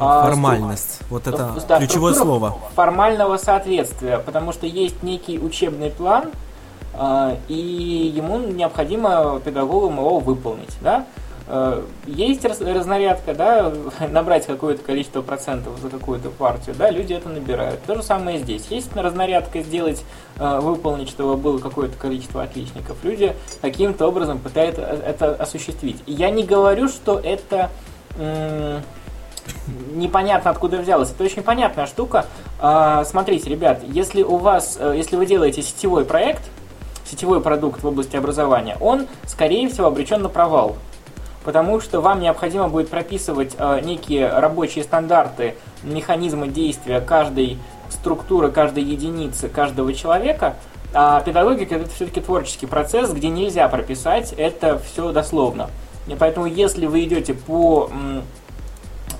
А, Формальность. Вот это да, ключевое слово. Формального соответствия, потому что есть некий учебный план, а, и ему необходимо педагогам его выполнить. Да? Э, есть разнарядка, да, набрать какое-то количество процентов за какую-то партию, да, люди это набирают. То же самое здесь. Есть разнарядка сделать, э, выполнить, чтобы было какое-то количество отличников. Люди каким-то образом пытаются это осуществить. я не говорю, что это непонятно откуда взялось. Это очень понятная штука. А, смотрите, ребят, если у вас, э, если вы делаете сетевой проект, сетевой продукт в области образования, он, скорее всего, обречен на провал потому что вам необходимо будет прописывать э, некие рабочие стандарты, механизмы действия каждой структуры, каждой единицы, каждого человека, а педагогика это все-таки творческий процесс, где нельзя прописать это все дословно. И поэтому если вы идете по,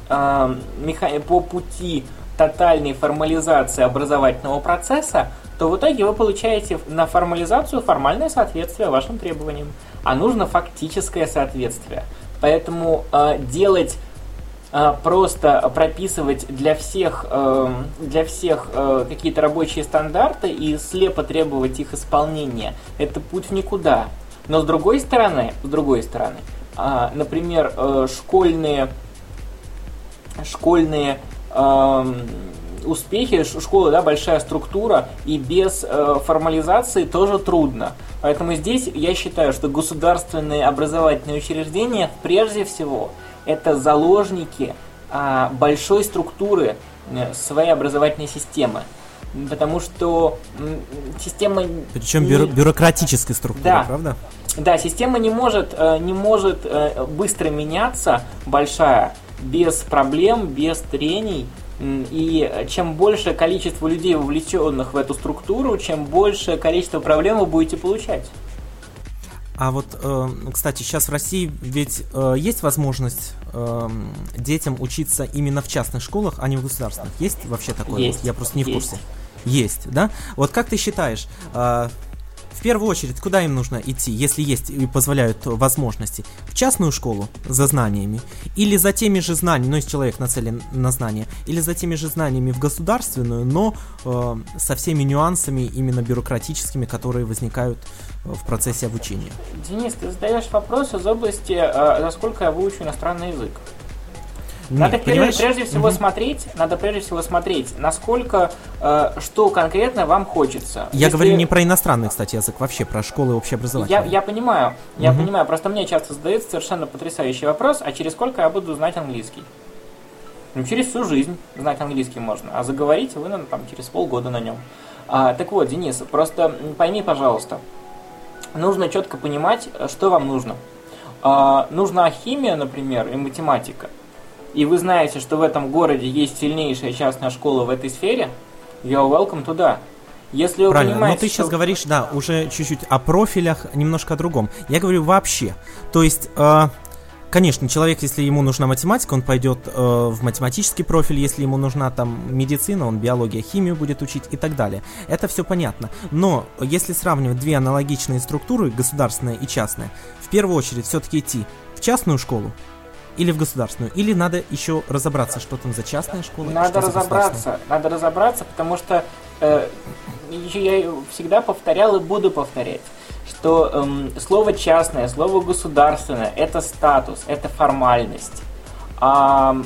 э, по пути тотальной формализации образовательного процесса, то в итоге вы получаете на формализацию формальное соответствие вашим требованиям а нужно фактическое соответствие. Поэтому э, делать э, просто прописывать для всех, э, для всех э, какие-то рабочие стандарты и слепо требовать их исполнения, это путь в никуда. Но с другой стороны, с другой стороны, например, школьные, школьные э, успехи, школа, да, большая структура, и без э, формализации тоже трудно. Поэтому здесь я считаю, что государственные образовательные учреждения прежде всего это заложники а, большой структуры э, своей образовательной системы. Потому что система... Причем не... бюрократической структуры, да. правда? Да, система не может, э, не может э, быстро меняться, большая, без проблем, без трений, и чем больше количество людей, вовлеченных в эту структуру, чем больше количество проблем вы будете получать. А вот, э, кстати, сейчас в России ведь э, есть возможность э, детям учиться именно в частных школах, а не в государственных. Есть вообще такое? Есть. Я просто не в есть. курсе. Есть, да? Вот как ты считаешь, В первую очередь, куда им нужно идти, если есть и позволяют возможности? В частную школу за знаниями? Или за теми же знаниями, ну если человек нацелен на знания, или за теми же знаниями в государственную, но э, со всеми нюансами именно бюрократическими, которые возникают э, в процессе обучения? Денис, ты задаешь вопрос из области, э, за сколько я выучу иностранный язык. Нет, надо прежде, понимаешь? прежде всего Мгм. смотреть, надо прежде всего смотреть, насколько, э, что конкретно вам хочется. Я Если- говорю не про иностранный, кстати, язык, вообще про школы Я, общеобразовательные. я понимаю, я Мгм. понимаю, просто мне часто задается совершенно потрясающий вопрос, а через сколько я буду знать английский? Ну, через всю жизнь знать английский можно, а заговорить вы, наверное, там, через полгода на нем. А, так вот, Денис, просто пойми, пожалуйста, нужно четко понимать, э, что вам нужно. А, нужна химия, например, и математика, и вы знаете, что в этом городе есть сильнейшая частная школа в этой сфере, you're welcome туда. Если вы Правильно, но понимаете, ты что- сейчас говоришь, да, уже чуть-чуть о профилях, немножко о другом. Я говорю вообще. То есть, э, конечно, человек, если ему нужна математика, он пойдет э, в математический профиль, если ему нужна там медицина, он биология, химию будет учить и так далее. Это все понятно. Но если сравнивать две аналогичные структуры, государственная и частная, в первую очередь все-таки идти в частную школу или в государственную, или надо еще разобраться, что там за частная школа. Надо разобраться, надо разобраться, потому что э, я всегда повторял и буду повторять, что эм, слово частное, слово государственное это статус, это формальность. А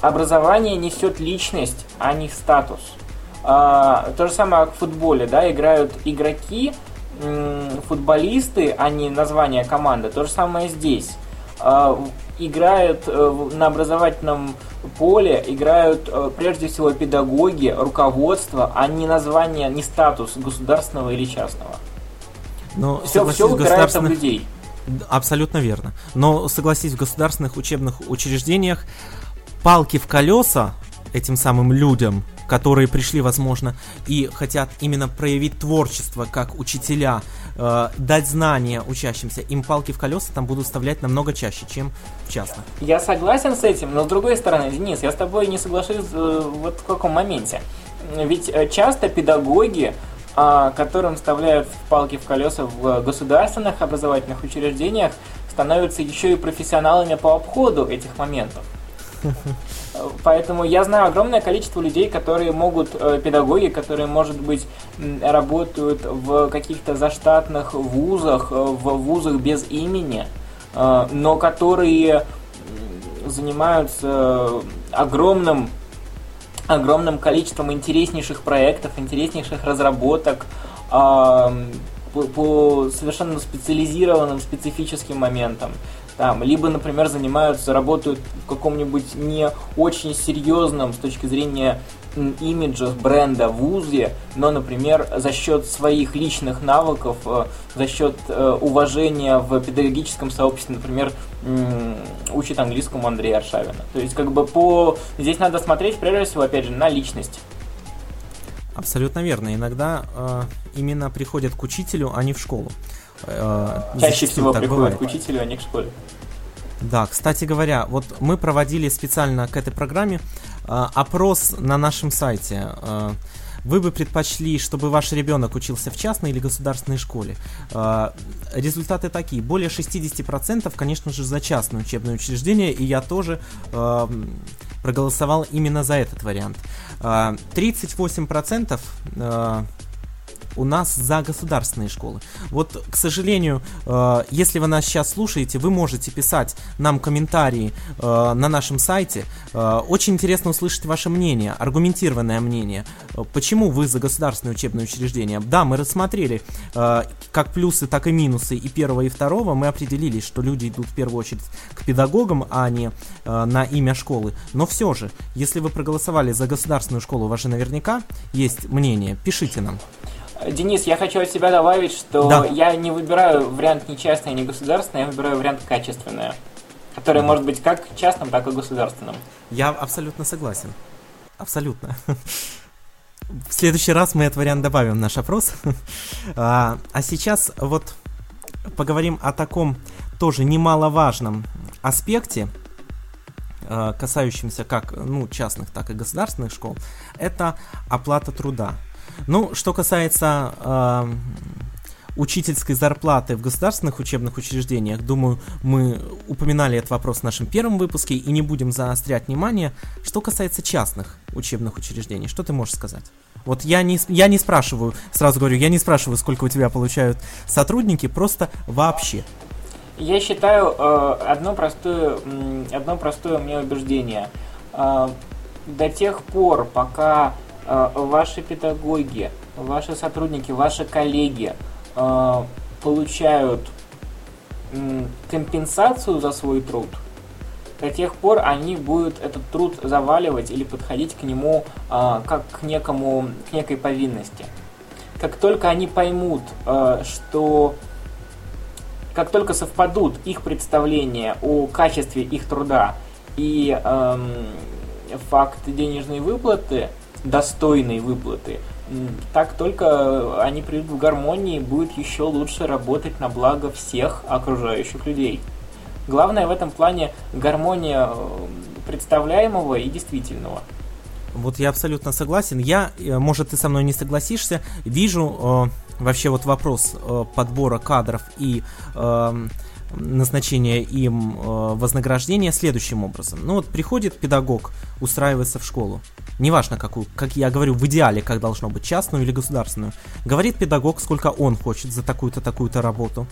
образование несет личность, а не статус. А, то же самое как в футболе, да, играют игроки, футболисты, а не название команды. То же самое здесь. В- играют э, в- на образовательном поле, играют э, прежде всего педагоги, руководство, а не название, не статус государственного или частного. Но Все, все в упирается в государственных- людей. Д- Абсолютно верно. Но согласись, в государственных учебных учреждениях палки в колеса этим самым людям, которые пришли, возможно, и хотят именно проявить творчество как учителя, э, дать знания учащимся, им палки в колеса там будут вставлять намного чаще, чем в частных. Я согласен с этим, но с другой стороны, Денис, я с тобой не соглашусь э, вот в каком моменте. Ведь э, часто педагоги, а, которым вставляют палки в колеса в государственных образовательных учреждениях, становятся еще и профессионалами по обходу этих моментов. Поэтому я знаю огромное количество людей, которые могут, э, педагоги, которые, может быть, работают в каких-то заштатных вузах, э, в вузах без имени, э, но которые занимаются огромным огромным количеством интереснейших проектов, интереснейших разработок по, по совершенно специализированным, специфическим моментам. Там, либо, например, занимаются, работают в каком-нибудь не очень серьезном с точки зрения имиджа бренда вузе, но, например, за счет своих личных навыков, э, за счет э, уважения в педагогическом сообществе, например, учит английскому Андрея Аршавина. То есть, как бы по... Здесь надо смотреть, прежде всего, опять же, на личность. Абсолютно верно. Иногда э, именно приходят к учителю, а не в школу. Э, Чаще всего так приходят бывает. к учителю, а не к школе. Да, кстати говоря, вот мы проводили специально к этой программе э, опрос на нашем сайте. Э, вы бы предпочли, чтобы ваш ребенок учился в частной или государственной школе? Э, результаты такие. Более 60% конечно же, за частное учебное учреждение, и я тоже э, проголосовал именно за этот вариант. Э, 38% э, у нас за государственные школы. Вот, к сожалению, э, если вы нас сейчас слушаете, вы можете писать нам комментарии э, на нашем сайте. Э, очень интересно услышать ваше мнение, аргументированное мнение. Э, Почему вы за государственное учебное учреждение? Да, мы рассмотрели э, как плюсы, так и минусы и первого, и второго. Мы определились, что люди идут в первую очередь к педагогам, а не э, на имя школы. Но все же, если вы проголосовали за государственную школу, у вас же наверняка есть мнение. Пишите нам. Денис, я хочу от себя добавить, что Да. я не выбираю вариант не частный, не государственный, я выбираю вариант качественный, который может быть как частным, так и государственным. Я абсолютно согласен. Абсолютно. В следующий раз мы этот вариант добавим в наш опрос. А, а сейчас вот поговорим о таком тоже немаловажном аспекте, э, касающемся как ну, частных, так и государственных школ. Это оплата труда. Ну, что касается э, учительской зарплаты в государственных учебных учреждениях, думаю, мы упоминали этот вопрос в нашем первом выпуске и не будем заострять внимание. Что касается частных учебных учреждений, что ты можешь сказать? Вот я не, я не спрашиваю, сразу говорю, я не спрашиваю, сколько у тебя получают сотрудники, просто вообще. Я считаю э, одно простое, одно простое мне убеждение. Э, до тех пор, пока ваши педагоги, ваши сотрудники, ваши коллеги э, получают э, компенсацию за свой труд, до тех пор они будут этот труд заваливать или подходить к нему э, как к некому, к некой повинности. Как только они поймут, э, что как только совпадут их представления о качестве их труда и эм, факт денежной выплаты, достойной выплаты, так только они придут в гармонии и будет еще лучше работать на благо всех окружающих людей. Главное в этом плане гармония э, представляемого и действительного. Вот я абсолютно согласен. Я, э, может, ты со мной не согласишься, вижу э, вообще вот вопрос э, подбора кадров и э, назначения им э, вознаграждения следующим образом. Ну вот приходит педагог, устраивается в школу. Неважно, какую, как я говорю, в идеале, как должно быть, частную или государственную. Говорит педагог, сколько он хочет за такую-то, такую-то работу.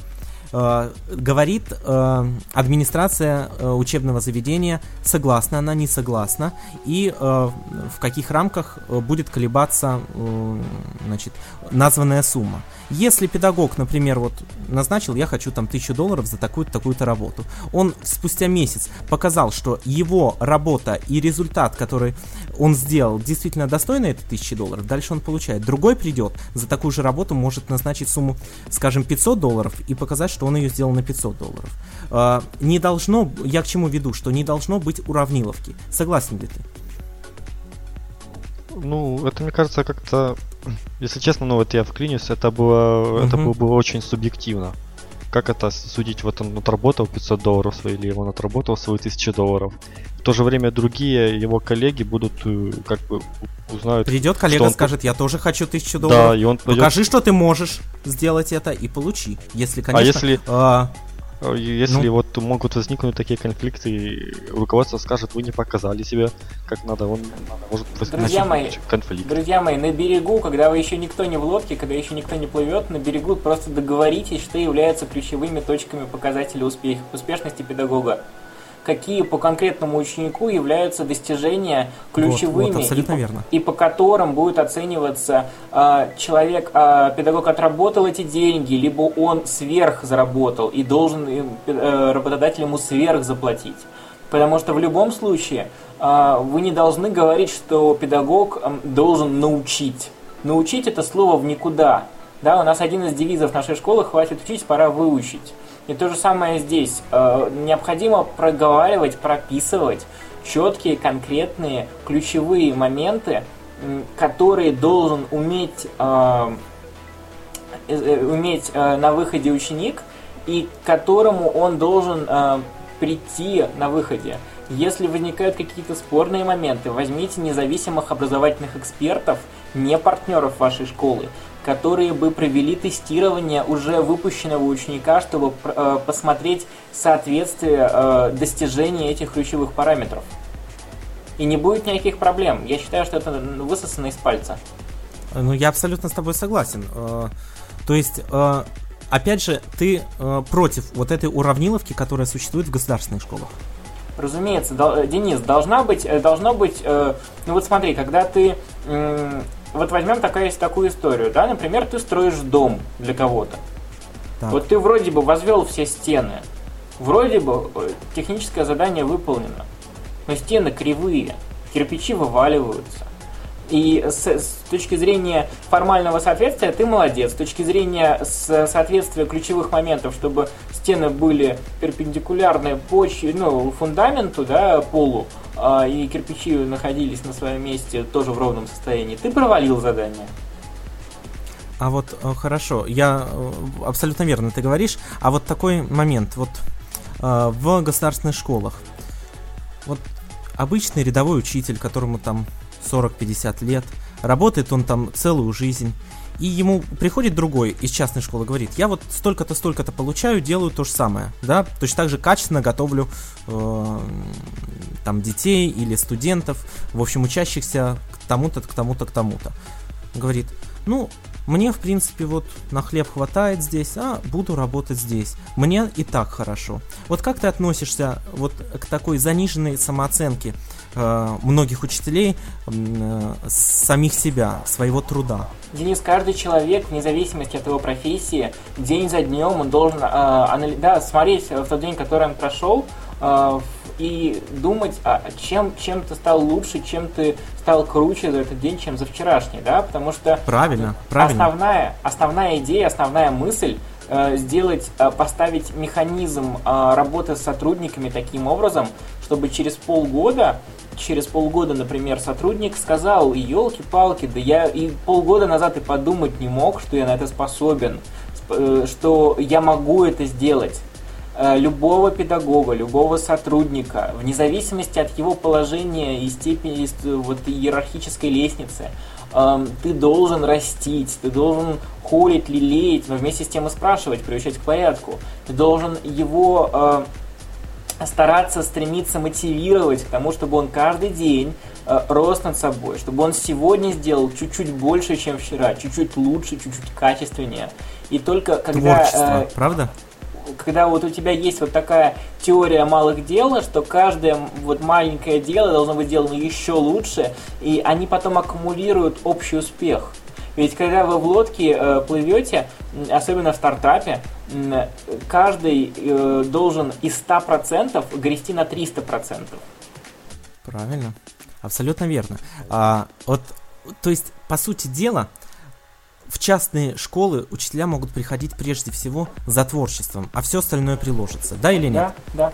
Э, говорит э, администрация э, учебного заведения, согласна она, не согласна, и в каких рамках будет колебаться значит, названная сумма. Если педагог, например, вот назначил, я хочу там тысячу долларов за такую-то такую-то работу, он спустя месяц показал, что его работа и результат, который он сделал, действительно достойны этой тысячи долларов, дальше он получает. Другой придет за такую же работу, может назначить сумму, скажем, 500 долларов и показать, что он ее сделал на 500 долларов. А, не должно, я к чему веду, что не должно быть уравниловки. Согласен ли ты? Ну, это, мне кажется, как-то если честно, ну вот я вклинюсь, это было, uh-huh. это было, было очень субъективно. Как это судить, вот он отработал 500 долларов свои, или он отработал свои 1000 долларов. В то же время другие его коллеги будут э, как бы узнают. Придет коллега, он... скажет, я тоже хочу 1000 долларов. Да, и он пойдет... Покажи, что ты можешь сделать это и получи. Если, а конечно, а если... Э, если ну, вот могут возникнуть такие конфликты, руководство скажет, вы не показали себя как надо, он может друзья мои, конфликт. Друзья мои, на берегу, когда вы еще никто не в лодке, когда еще никто не плывет, на берегу просто договоритесь, что являются ключевыми точками показателя успех, успешности педагога какие по конкретному ученику являются достижения ключевыми, вот, вот, и, верно. и по которым будет оцениваться э, человек, э, педагог отработал эти деньги, либо он сверх заработал и должен э, работодатель ему сверх заплатить. Потому что в любом случае э, вы не должны говорить, что педагог э, должен научить. Научить это слово в никуда. Да, у нас один из девизов нашей школы «Хватит учить, пора выучить». И то же самое здесь. Э, необходимо проговаривать, прописывать четкие, конкретные, ключевые моменты, которые должен уметь, э, э, уметь на выходе ученик и к которому он должен прийти на выходе. Если возникают какие-то спорные моменты, возьмите независимых образовательных экспертов, не партнеров вашей школы, которые бы провели тестирование уже выпущенного ученика, чтобы э, посмотреть соответствие э, достижения этих ключевых параметров. И не будет никаких проблем. Я считаю, что это высосано из пальца. Ну, я абсолютно с тобой согласен. Э, то есть, опять же, ты против вот этой уравниловки, которая существует в государственных школах. Разумеется, Денис, должна быть, должно быть, ну вот смотри, когда ты вот возьмем такая, такую историю, да, например, ты строишь дом для кого-то. Так. Вот ты вроде бы возвел все стены, вроде бы э, техническое задание выполнено, но стены кривые, кирпичи вываливаются. И с, с точки зрения формального соответствия ты молодец. С точки зрения соответствия ключевых моментов, чтобы стены были перпендикулярны почве, ну, фундаменту, да, полу, и кирпичи находились на своем месте тоже в ровном состоянии, ты провалил задание. А вот э, хорошо, я э, абсолютно верно ты говоришь. А вот такой момент, вот э, в государственных школах, вот обычный рядовой учитель, которому там 40-50 лет, работает он там целую жизнь, и ему приходит другой из частной школы, говорит, я вот столько-то, столько-то получаю, делаю то же самое, да, точно так же качественно готовлю э, там детей или студентов, в общем, учащихся к тому-то, к тому-то, к тому-то. Говорит, ну, мне, в принципе, вот на хлеб хватает здесь, а буду работать здесь. Мне и так хорошо. Вот как ты относишься вот к такой заниженной самооценке многих учителей э, самих себя, своего труда? Денис, каждый человек, вне зависимости от его профессии, день за днем он должен э, анали- да, смотреть в тот день, который он прошел, э, и думать, а чем, чем ты стал лучше, чем ты стал круче за этот день, чем за вчерашний, да, потому что правильно, правильно. Основная, основная идея, основная мысль э, сделать, э, поставить механизм э, работы с сотрудниками таким образом, чтобы через полгода через полгода, например, сотрудник сказал, елки-палки, да я и полгода назад и подумать не мог, что я на это способен, э, что я могу это сделать. Э, любого педагога, любого сотрудника, вне зависимости от его положения и степени вот, иерархической лестницы, эм, ты должен растить, ты должен холить, лелеять, но вместе с тем и спрашивать, приучать к порядку. Ты должен его э, стараться, стремиться мотивировать к тому, чтобы он каждый день э, рос над собой, чтобы он сегодня сделал чуть-чуть больше, чем вчера, чуть-чуть лучше, чуть-чуть качественнее. И только когда... Творчество, правда? когда вот у тебя есть вот такая теория малых дел, что каждое вот маленькое дело должно быть сделано еще лучше, и они потом аккумулируют общий успех. Ведь когда вы в лодке э, плывете, особенно в стартапе, э, каждый э, должен из 100% грести на 300%. Правильно. Абсолютно верно. А, вот, то есть, по сути дела, в частные школы учителя могут приходить прежде всего за творчеством, а все остальное приложится. Да или нет? Да,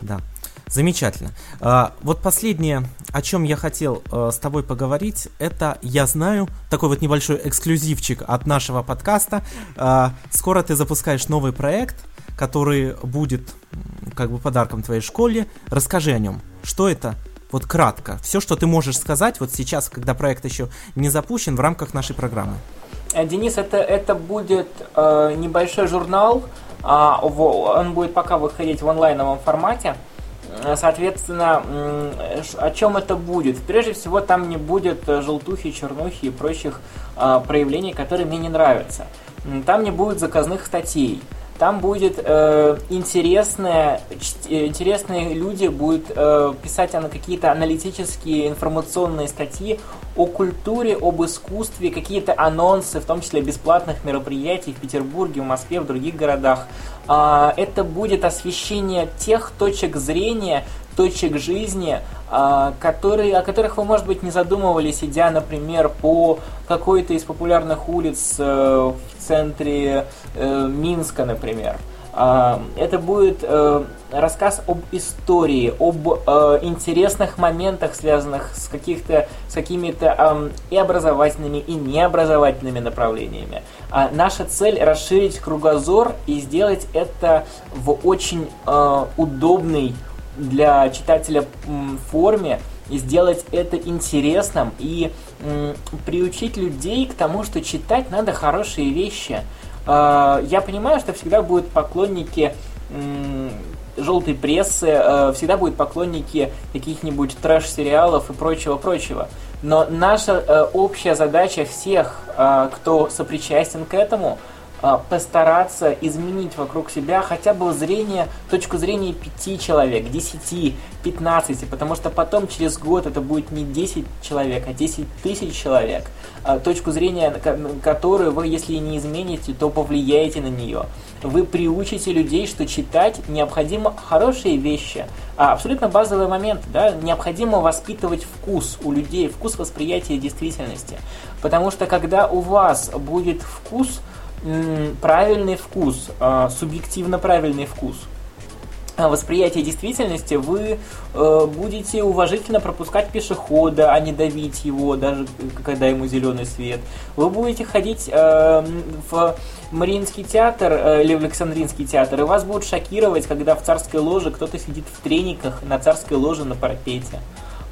да. Да. Замечательно. А, вот последнее, о чем я хотел а, с тобой поговорить, это я знаю, такой вот небольшой эксклюзивчик от нашего подкаста. А, скоро ты запускаешь новый проект, который будет как бы подарком твоей школе. Расскажи о нем. Что это? Вот кратко. Все, что ты можешь сказать вот сейчас, когда проект еще не запущен в рамках нашей программы. Э, Денис, это, это будет э, небольшой журнал. Э, он будет пока выходить в онлайновом формате. Э, соответственно, о чем это будет? Прежде всего, там не будет э, желтухи, чернухи и прочих э, проявлений, которые мне не нравятся. Там не будет заказных статей там будет э, интересные, э, интересные люди будут э, писать на какие-то аналитические информационные статьи о культуре, об искусстве, какие-то анонсы, в том числе бесплатных мероприятий в Петербурге, в Москве, в других городах. Э, это будет освещение тех точек зрения, точек жизни, э, которые, о которых вы, может быть, не задумывались, идя, например, по какой-то из популярных улиц э, в центре э, Минска, например. Э, это будет э, рассказ об истории, об э, интересных моментах, связанных с, каких-то, с какими-то э, и образовательными, и необразовательными направлениями. А наша цель расширить кругозор и сделать это в очень э, удобной для читателя форме, и сделать это интересным и приучить людей к тому, что читать надо хорошие вещи. Э, я понимаю, что всегда будут поклонники желтой прессы, э, всегда будут поклонники каких-нибудь трэш-сериалов и прочего-прочего. Но наша э, общая задача всех, э, кто сопричастен к этому, а, постараться изменить вокруг себя хотя бы зрение, точку зрения 5 человек, 10, 15, потому что потом через год это будет не 10 человек, а 10 тысяч человек, а, точку зрения, которую вы, если не измените, то повлияете на нее. Вы приучите людей, что читать необходимо хорошие вещи, а абсолютно базовый момент, да, необходимо воспитывать вкус у людей, вкус восприятия действительности. Потому что когда у вас будет вкус, правильный вкус, а, субъективно правильный вкус а, восприятие действительности, вы э, будете уважительно пропускать пешехода, а не давить его, даже когда ему зеленый свет. Вы будете ходить э, в Мариинский театр э, или в Александринский театр, и вас будут шокировать, когда в царской ложе кто-то сидит в трениках на царской ложе на парапете.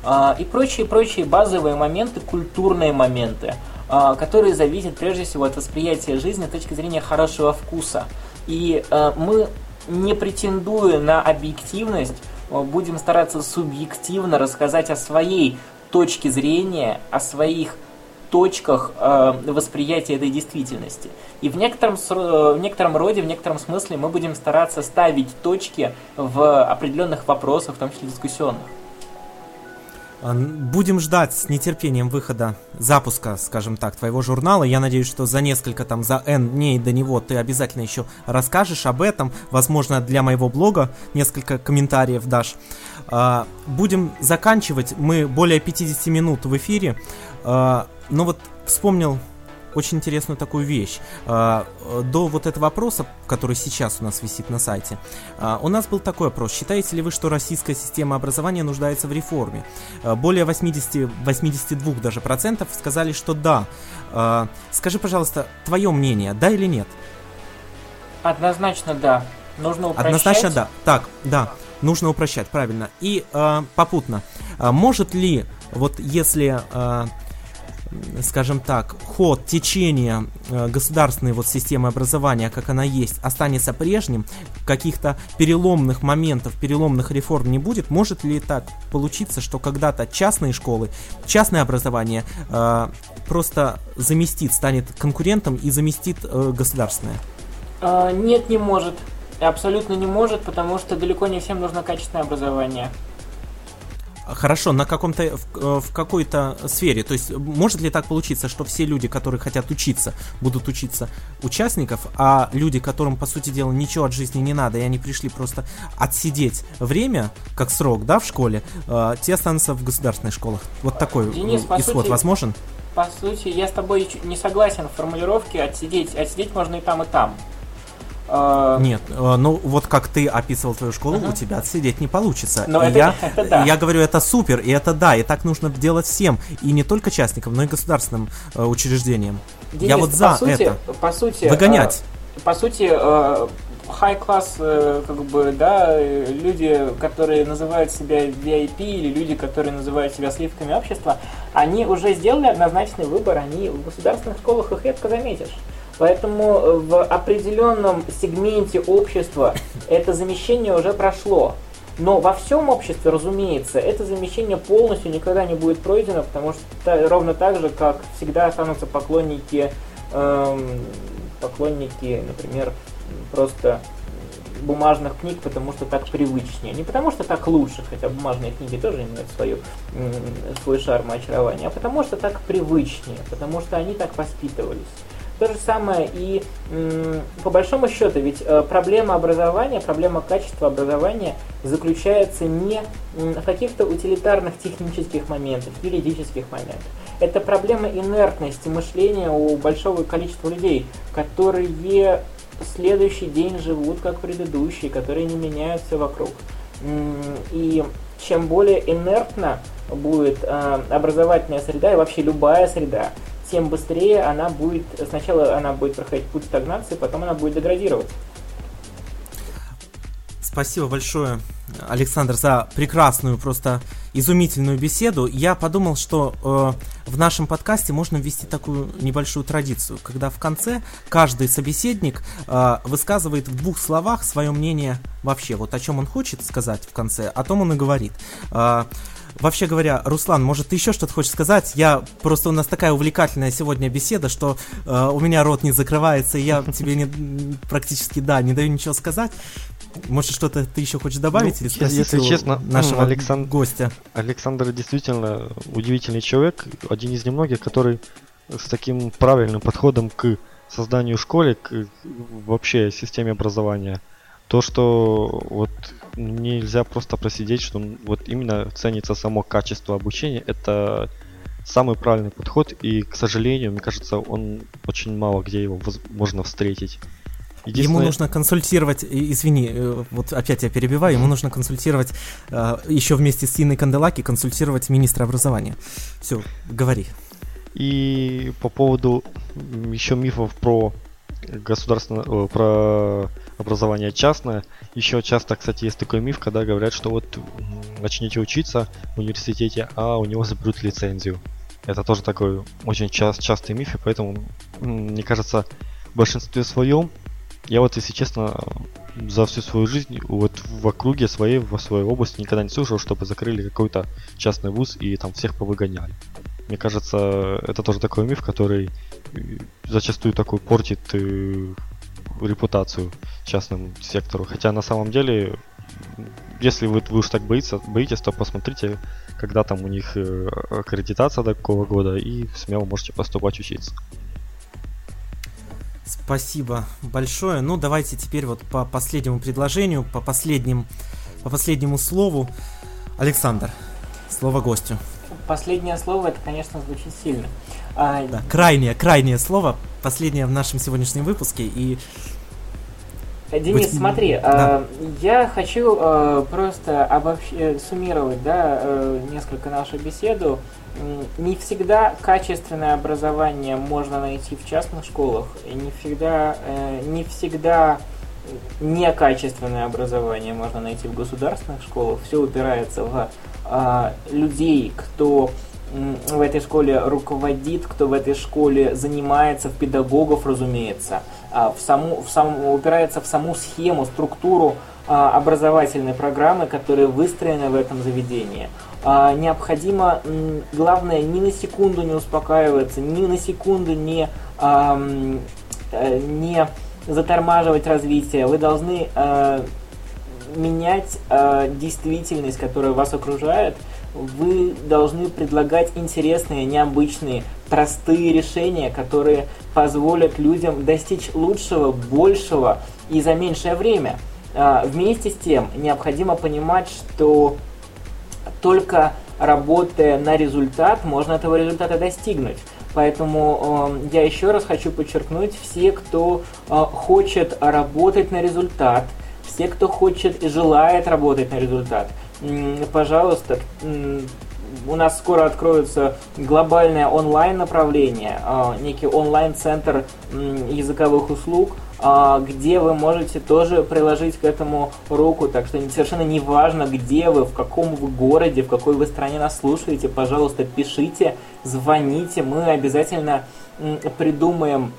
Э, и прочие-прочие базовые моменты, культурные моменты – э, который зависит прежде всего от восприятия жизни с точки зрения хорошего вкуса. И э, мы, не претендуя на объективность, э, будем стараться субъективно рассказать о своей точке зрения, о своих точках восприятия этой действительности. И в некотором, в некотором роде, в некотором смысле мы будем стараться ставить точки в определенных вопросах, в том числе дискуссионных. А, будем ждать с нетерпением выхода, запуска, скажем так, твоего журнала. Я надеюсь, что за несколько там, за N дней до него ты обязательно еще расскажешь об этом. Возможно, для моего блога несколько комментариев дашь. А, будем заканчивать. Мы более 50 минут в эфире. А, но вот вспомнил очень интересную такую вещь. А, до вот этого вопроса, который сейчас у нас висит на сайте, а, у нас был такой вопрос. Считаете ли вы, что российская система образования нуждается в реформе? А, более 80, 82 даже процентов сказали, что да. Скажи, пожалуйста, твое мнение, да или нет? Однозначно да. Нужно упрощать. Однозначно да. Так, да. Нужно упрощать, правильно. И э, попутно, может ли, вот если э, скажем так, ход, течение э, государственной вот системы образования, как она есть, останется прежним, каких-то переломных моментов, переломных реформ не будет, может ли так получиться, что когда-то частные школы, частное образование э, просто заместит, станет конкурентом и заместит э, государственное? А, нет, не может. Абсолютно не может, потому что далеко не всем нужно качественное образование. Хорошо, на каком-то в, э, в какой-то сфере. То есть может ли так получиться, что все люди, которые хотят учиться, будут учиться участников, а люди, которым по сути дела ничего от жизни не надо, и они пришли просто отсидеть время, как срок, да, в школе, э, те останутся в государственных школах. Вот такой Денис, исход сути, возможен? По сути, я с тобой не согласен в формулировке отсидеть. Отсидеть можно и там, и там. А, Нет, э, ну вот как ты описывал твою школу, uh-huh. у тебя отсидеть не получится. Но и это, я, это да. я говорю, это супер, и это да, и так нужно делать всем, и не только частникам, но и государственным э, учреждениям. Денис, я вот за сути, это. По сути, выгонять. Э, по сути, э, high класс, э, как бы, да, люди, которые называют себя VIP или люди, которые называют себя сливками общества, они уже сделали однозначный выбор, они в государственных школах их редко заметишь. Поэтому э, в определенном сегменте общества это замещение уже прошло. Но во всем обществе, разумеется, это замещение полностью никогда не будет пройдено, потому что ровно так же, как всегда останутся поклонники, эм, поклонники, например, просто бумажных книг, потому что так привычнее. Не потому что так лучше, хотя бумажные книги тоже имеют свою, свой шарм и очарование, а потому что так привычнее, потому что они так воспитывались. То же самое и по большому счету, ведь э, проблема образования, проблема качества образования заключается не в каких-то утилитарных технических моментах, юридических моментах. Это проблема инертности мышления у большого количества людей, которые следующий день живут как предыдущий, которые не меняются вокруг. И чем более инертна будет э, образовательная среда и вообще любая среда, тем быстрее она будет, сначала она будет проходить путь стагнации, потом она будет деградировать. Спасибо большое, Александр, за прекрасную, просто изумительную беседу. Я подумал, что э, в нашем подкасте можно ввести такую небольшую традицию, когда в конце каждый собеседник э, высказывает в двух словах свое мнение вообще, вот о чем он хочет сказать в конце, о том он и говорит. Э, Вообще говоря, Руслан, может, ты еще что-то хочешь сказать? Я просто у нас такая увлекательная сегодня беседа, что э, у меня рот не закрывается, и я тебе не, практически, да, не даю ничего сказать. Может, что-то ты еще хочешь добавить ну, или спросить если честно, нашего Александ... гостя? Александр действительно удивительный человек, один из немногих, который с таким правильным подходом к созданию школы, к вообще системе образования. То, что вот нельзя просто просидеть, что вот именно ценится само качество обучения. Это самый правильный подход, и, к сожалению, мне кажется, он очень мало где его можно встретить. Ему нужно консультировать, извини, э, вот опять я перебиваю, ему нужно консультировать э, еще вместе с Инной Канделаки, консультировать министра образования. Все, говори. И по поводу еще мифов про государственное, про образование частное. Еще часто, кстати, есть такой миф, когда говорят, что вот начнете учиться в университете, а у него заберут лицензию. Это тоже такой очень част, частый миф, и поэтому, мне кажется, в большинстве своем, я вот, если честно, за всю свою жизнь вот в округе своей, в своей области никогда не слышал, чтобы закрыли какой-то частный вуз и там всех повыгоняли. Мне кажется, это тоже такой миф, который зачастую такой портит э, репутацию частному сектору. Хотя на самом деле, если вы, вы уж так боится, боитесь, то посмотрите, когда там у них э, аккредитация до какого года, и смело можете поступать учиться. Спасибо большое. Ну, давайте теперь вот по последнему предложению, по последним, по последнему слову. Александр, слово гостю. Последнее слово, это, конечно, звучит сильно. А... Да, крайнее, крайнее слово, последнее в нашем сегодняшнем выпуске, и Денис, быть... смотри, да. э, я хочу э, просто обобщ... Э, суммировать да, э, несколько нашу беседу. Не всегда качественное образование можно найти в частных школах, и не всегда, э, не всегда некачественное образование можно найти в государственных школах. Все упирается в э, людей, кто в этой школе руководит, кто в этой школе занимается, в педагогов, разумеется, а, в саму, в саму, упирается в саму схему, структуру а, образовательной программы, которая выстроена в этом заведении. А, необходимо, главное, ни на секунду не успокаиваться, ни на секунду не, э, не затормаживать развитие. Вы должны менять действительность, которая вас окружает, вы должны предлагать интересные, необычные, простые решения, которые позволят людям достичь лучшего, большего и за меньшее время. А, вместе с тем необходимо понимать, что только работая на результат, можно этого результата достигнуть. Поэтому э, я еще раз хочу подчеркнуть, все, кто э, хочет работать на результат, все, кто хочет и желает работать на результат – пожалуйста, у нас скоро откроется глобальное онлайн направление, а, некий онлайн-центр языковых услуг, а, где вы можете тоже приложить к этому руку. Так что совершенно не важно, где вы, в каком вы городе, в какой вы стране нас слушаете, пожалуйста, пишите, звоните, мы обязательно придумаем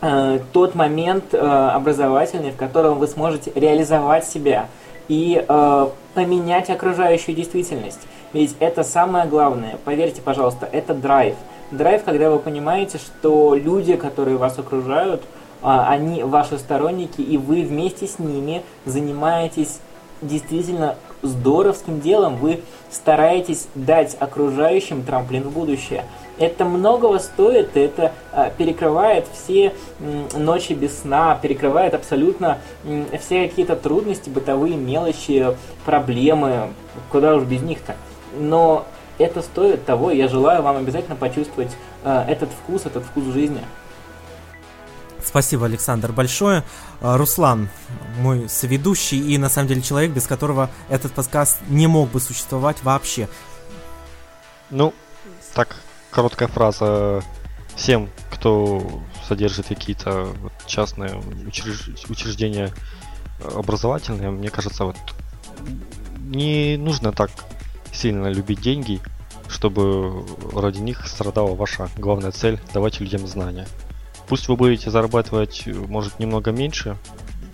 э, тот момент э, образовательный, в котором вы сможете реализовать себя и э, поменять окружающую действительность. Ведь это самое главное. Поверьте, пожалуйста, это драйв. Драйв, когда вы понимаете, что люди, которые вас окружают, э, они ваши сторонники, и вы вместе с ними занимаетесь действительно здоровским делом. Вы стараетесь дать окружающим трамплин в будущее. Это многого стоит, это а, перекрывает все ночи без сна, перекрывает абсолютно все какие-то трудности, бытовые мелочи, проблемы, куда уж без них-то. Но это стоит того, я желаю вам обязательно почувствовать а, этот вкус, этот вкус жизни. Спасибо, Александр, большое. А, Руслан, мой соведущий и, на самом деле, человек, без которого этот подкаст не мог бы существовать вообще. Ну, так короткая фраза всем, кто содержит какие-то вот частные учреж... учреждения образовательные, мне кажется, вот не нужно так сильно любить деньги, чтобы ради них страдала ваша главная цель – давать людям знания. Пусть вы будете зарабатывать, может, немного меньше,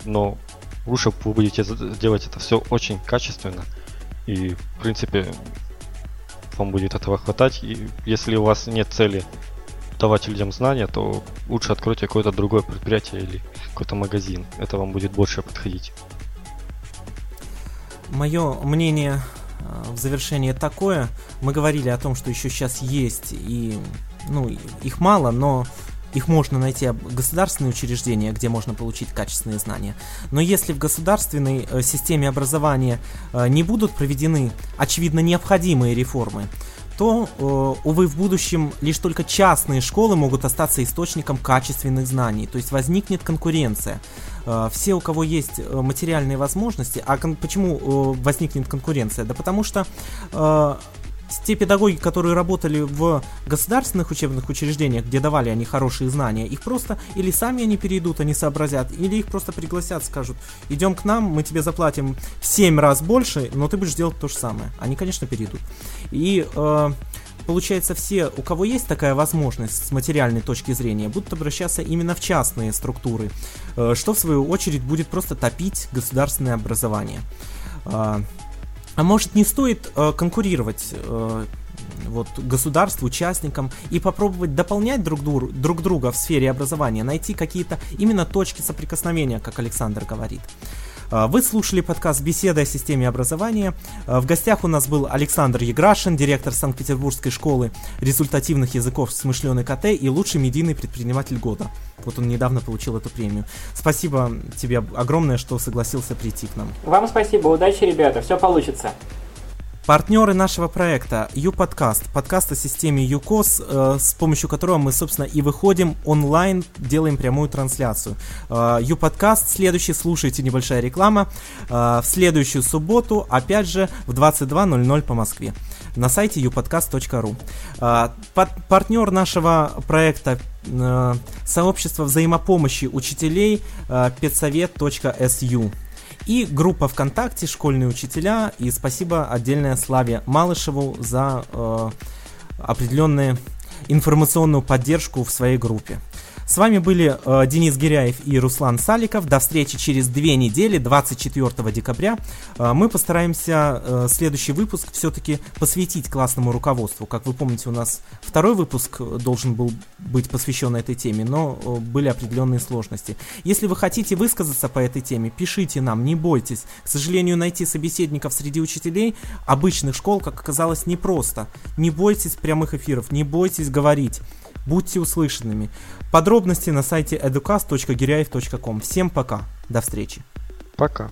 но лучше вы будете делать это все очень качественно. И, в принципе, вам будет этого хватать. И если у вас нет цели давать людям знания, то лучше откройте какое-то другое предприятие или какой-то магазин. Это вам будет больше подходить. Мое мнение э, в завершение такое. Мы говорили о том, что еще сейчас есть, и ну, их мало, но их можно найти государственные учреждения, где можно получить качественные знания. Но если в государственной э, системе образования э, не будут проведены, очевидно, необходимые реформы, то, э, увы, в будущем лишь только частные школы могут остаться источником качественных знаний. То есть возникнет конкуренция. Все, у кого есть материальные возможности, а почему возникнет конкуренция? Да потому что те педагоги, которые работали в государственных учебных учреждениях, где давали они хорошие знания, их просто или сами они перейдут, они сообразят, или их просто пригласят, скажут, идем к нам, мы тебе заплатим в 7 раз больше, но ты будешь делать то же самое. Они, конечно, перейдут. И э, получается, все, у кого есть такая возможность с материальной точки зрения, будут обращаться именно в частные структуры, э, что в свою очередь будет просто топить государственное образование. А, а может не стоит э, конкурировать э, вот, государству, участникам и попробовать дополнять друг, друг, друг друга в сфере образования, найти какие-то именно точки соприкосновения, как Александр говорит. А, вы слушали подкаст «Беседа о системе образования». А, в гостях у нас был Александр Еграшин, директор Санкт-Петербургской школы результативных языков «Смышленый КТ» и лучший медийный предприниматель года. Вот он недавно получил эту премию. Спасибо тебе огромное, что согласился прийти к нам. Вам спасибо, удачи, ребята, все получится. Партнеры нашего проекта U-Podcast, подкаст о системе ЮКОС, э, с помощью которого мы, собственно, и выходим онлайн, делаем прямую трансляцию. Э, U-Podcast, следующий, слушайте, небольшая реклама, э, в следующую субботу, опять же, в 22.00 по Москве на сайте upodcast.ru. Э, партнер нашего проекта э, сообщество взаимопомощи учителей э, педсовет.су и группа ВКонтакте «Школьные учителя». И спасибо отдельное Славе Малышеву за э, определенную информационную поддержку в своей группе. С вами были э, Денис Гиряев и Руслан Саликов. До встречи через две недели, 24 декабря. Э, мы постараемся э, следующий выпуск все-таки посвятить классному руководству. Как вы помните, у нас второй выпуск должен был быть посвящен этой теме, но э, были определенные сложности. Если вы хотите высказаться по этой теме, пишите нам, не бойтесь. К сожалению, найти собеседников среди учителей обычных школ, как оказалось, непросто. Не бойтесь прямых эфиров, не бойтесь говорить. Будьте услышанными. Подробности на сайте educast.giriaев.com. Всем пока. До встречи. Пока.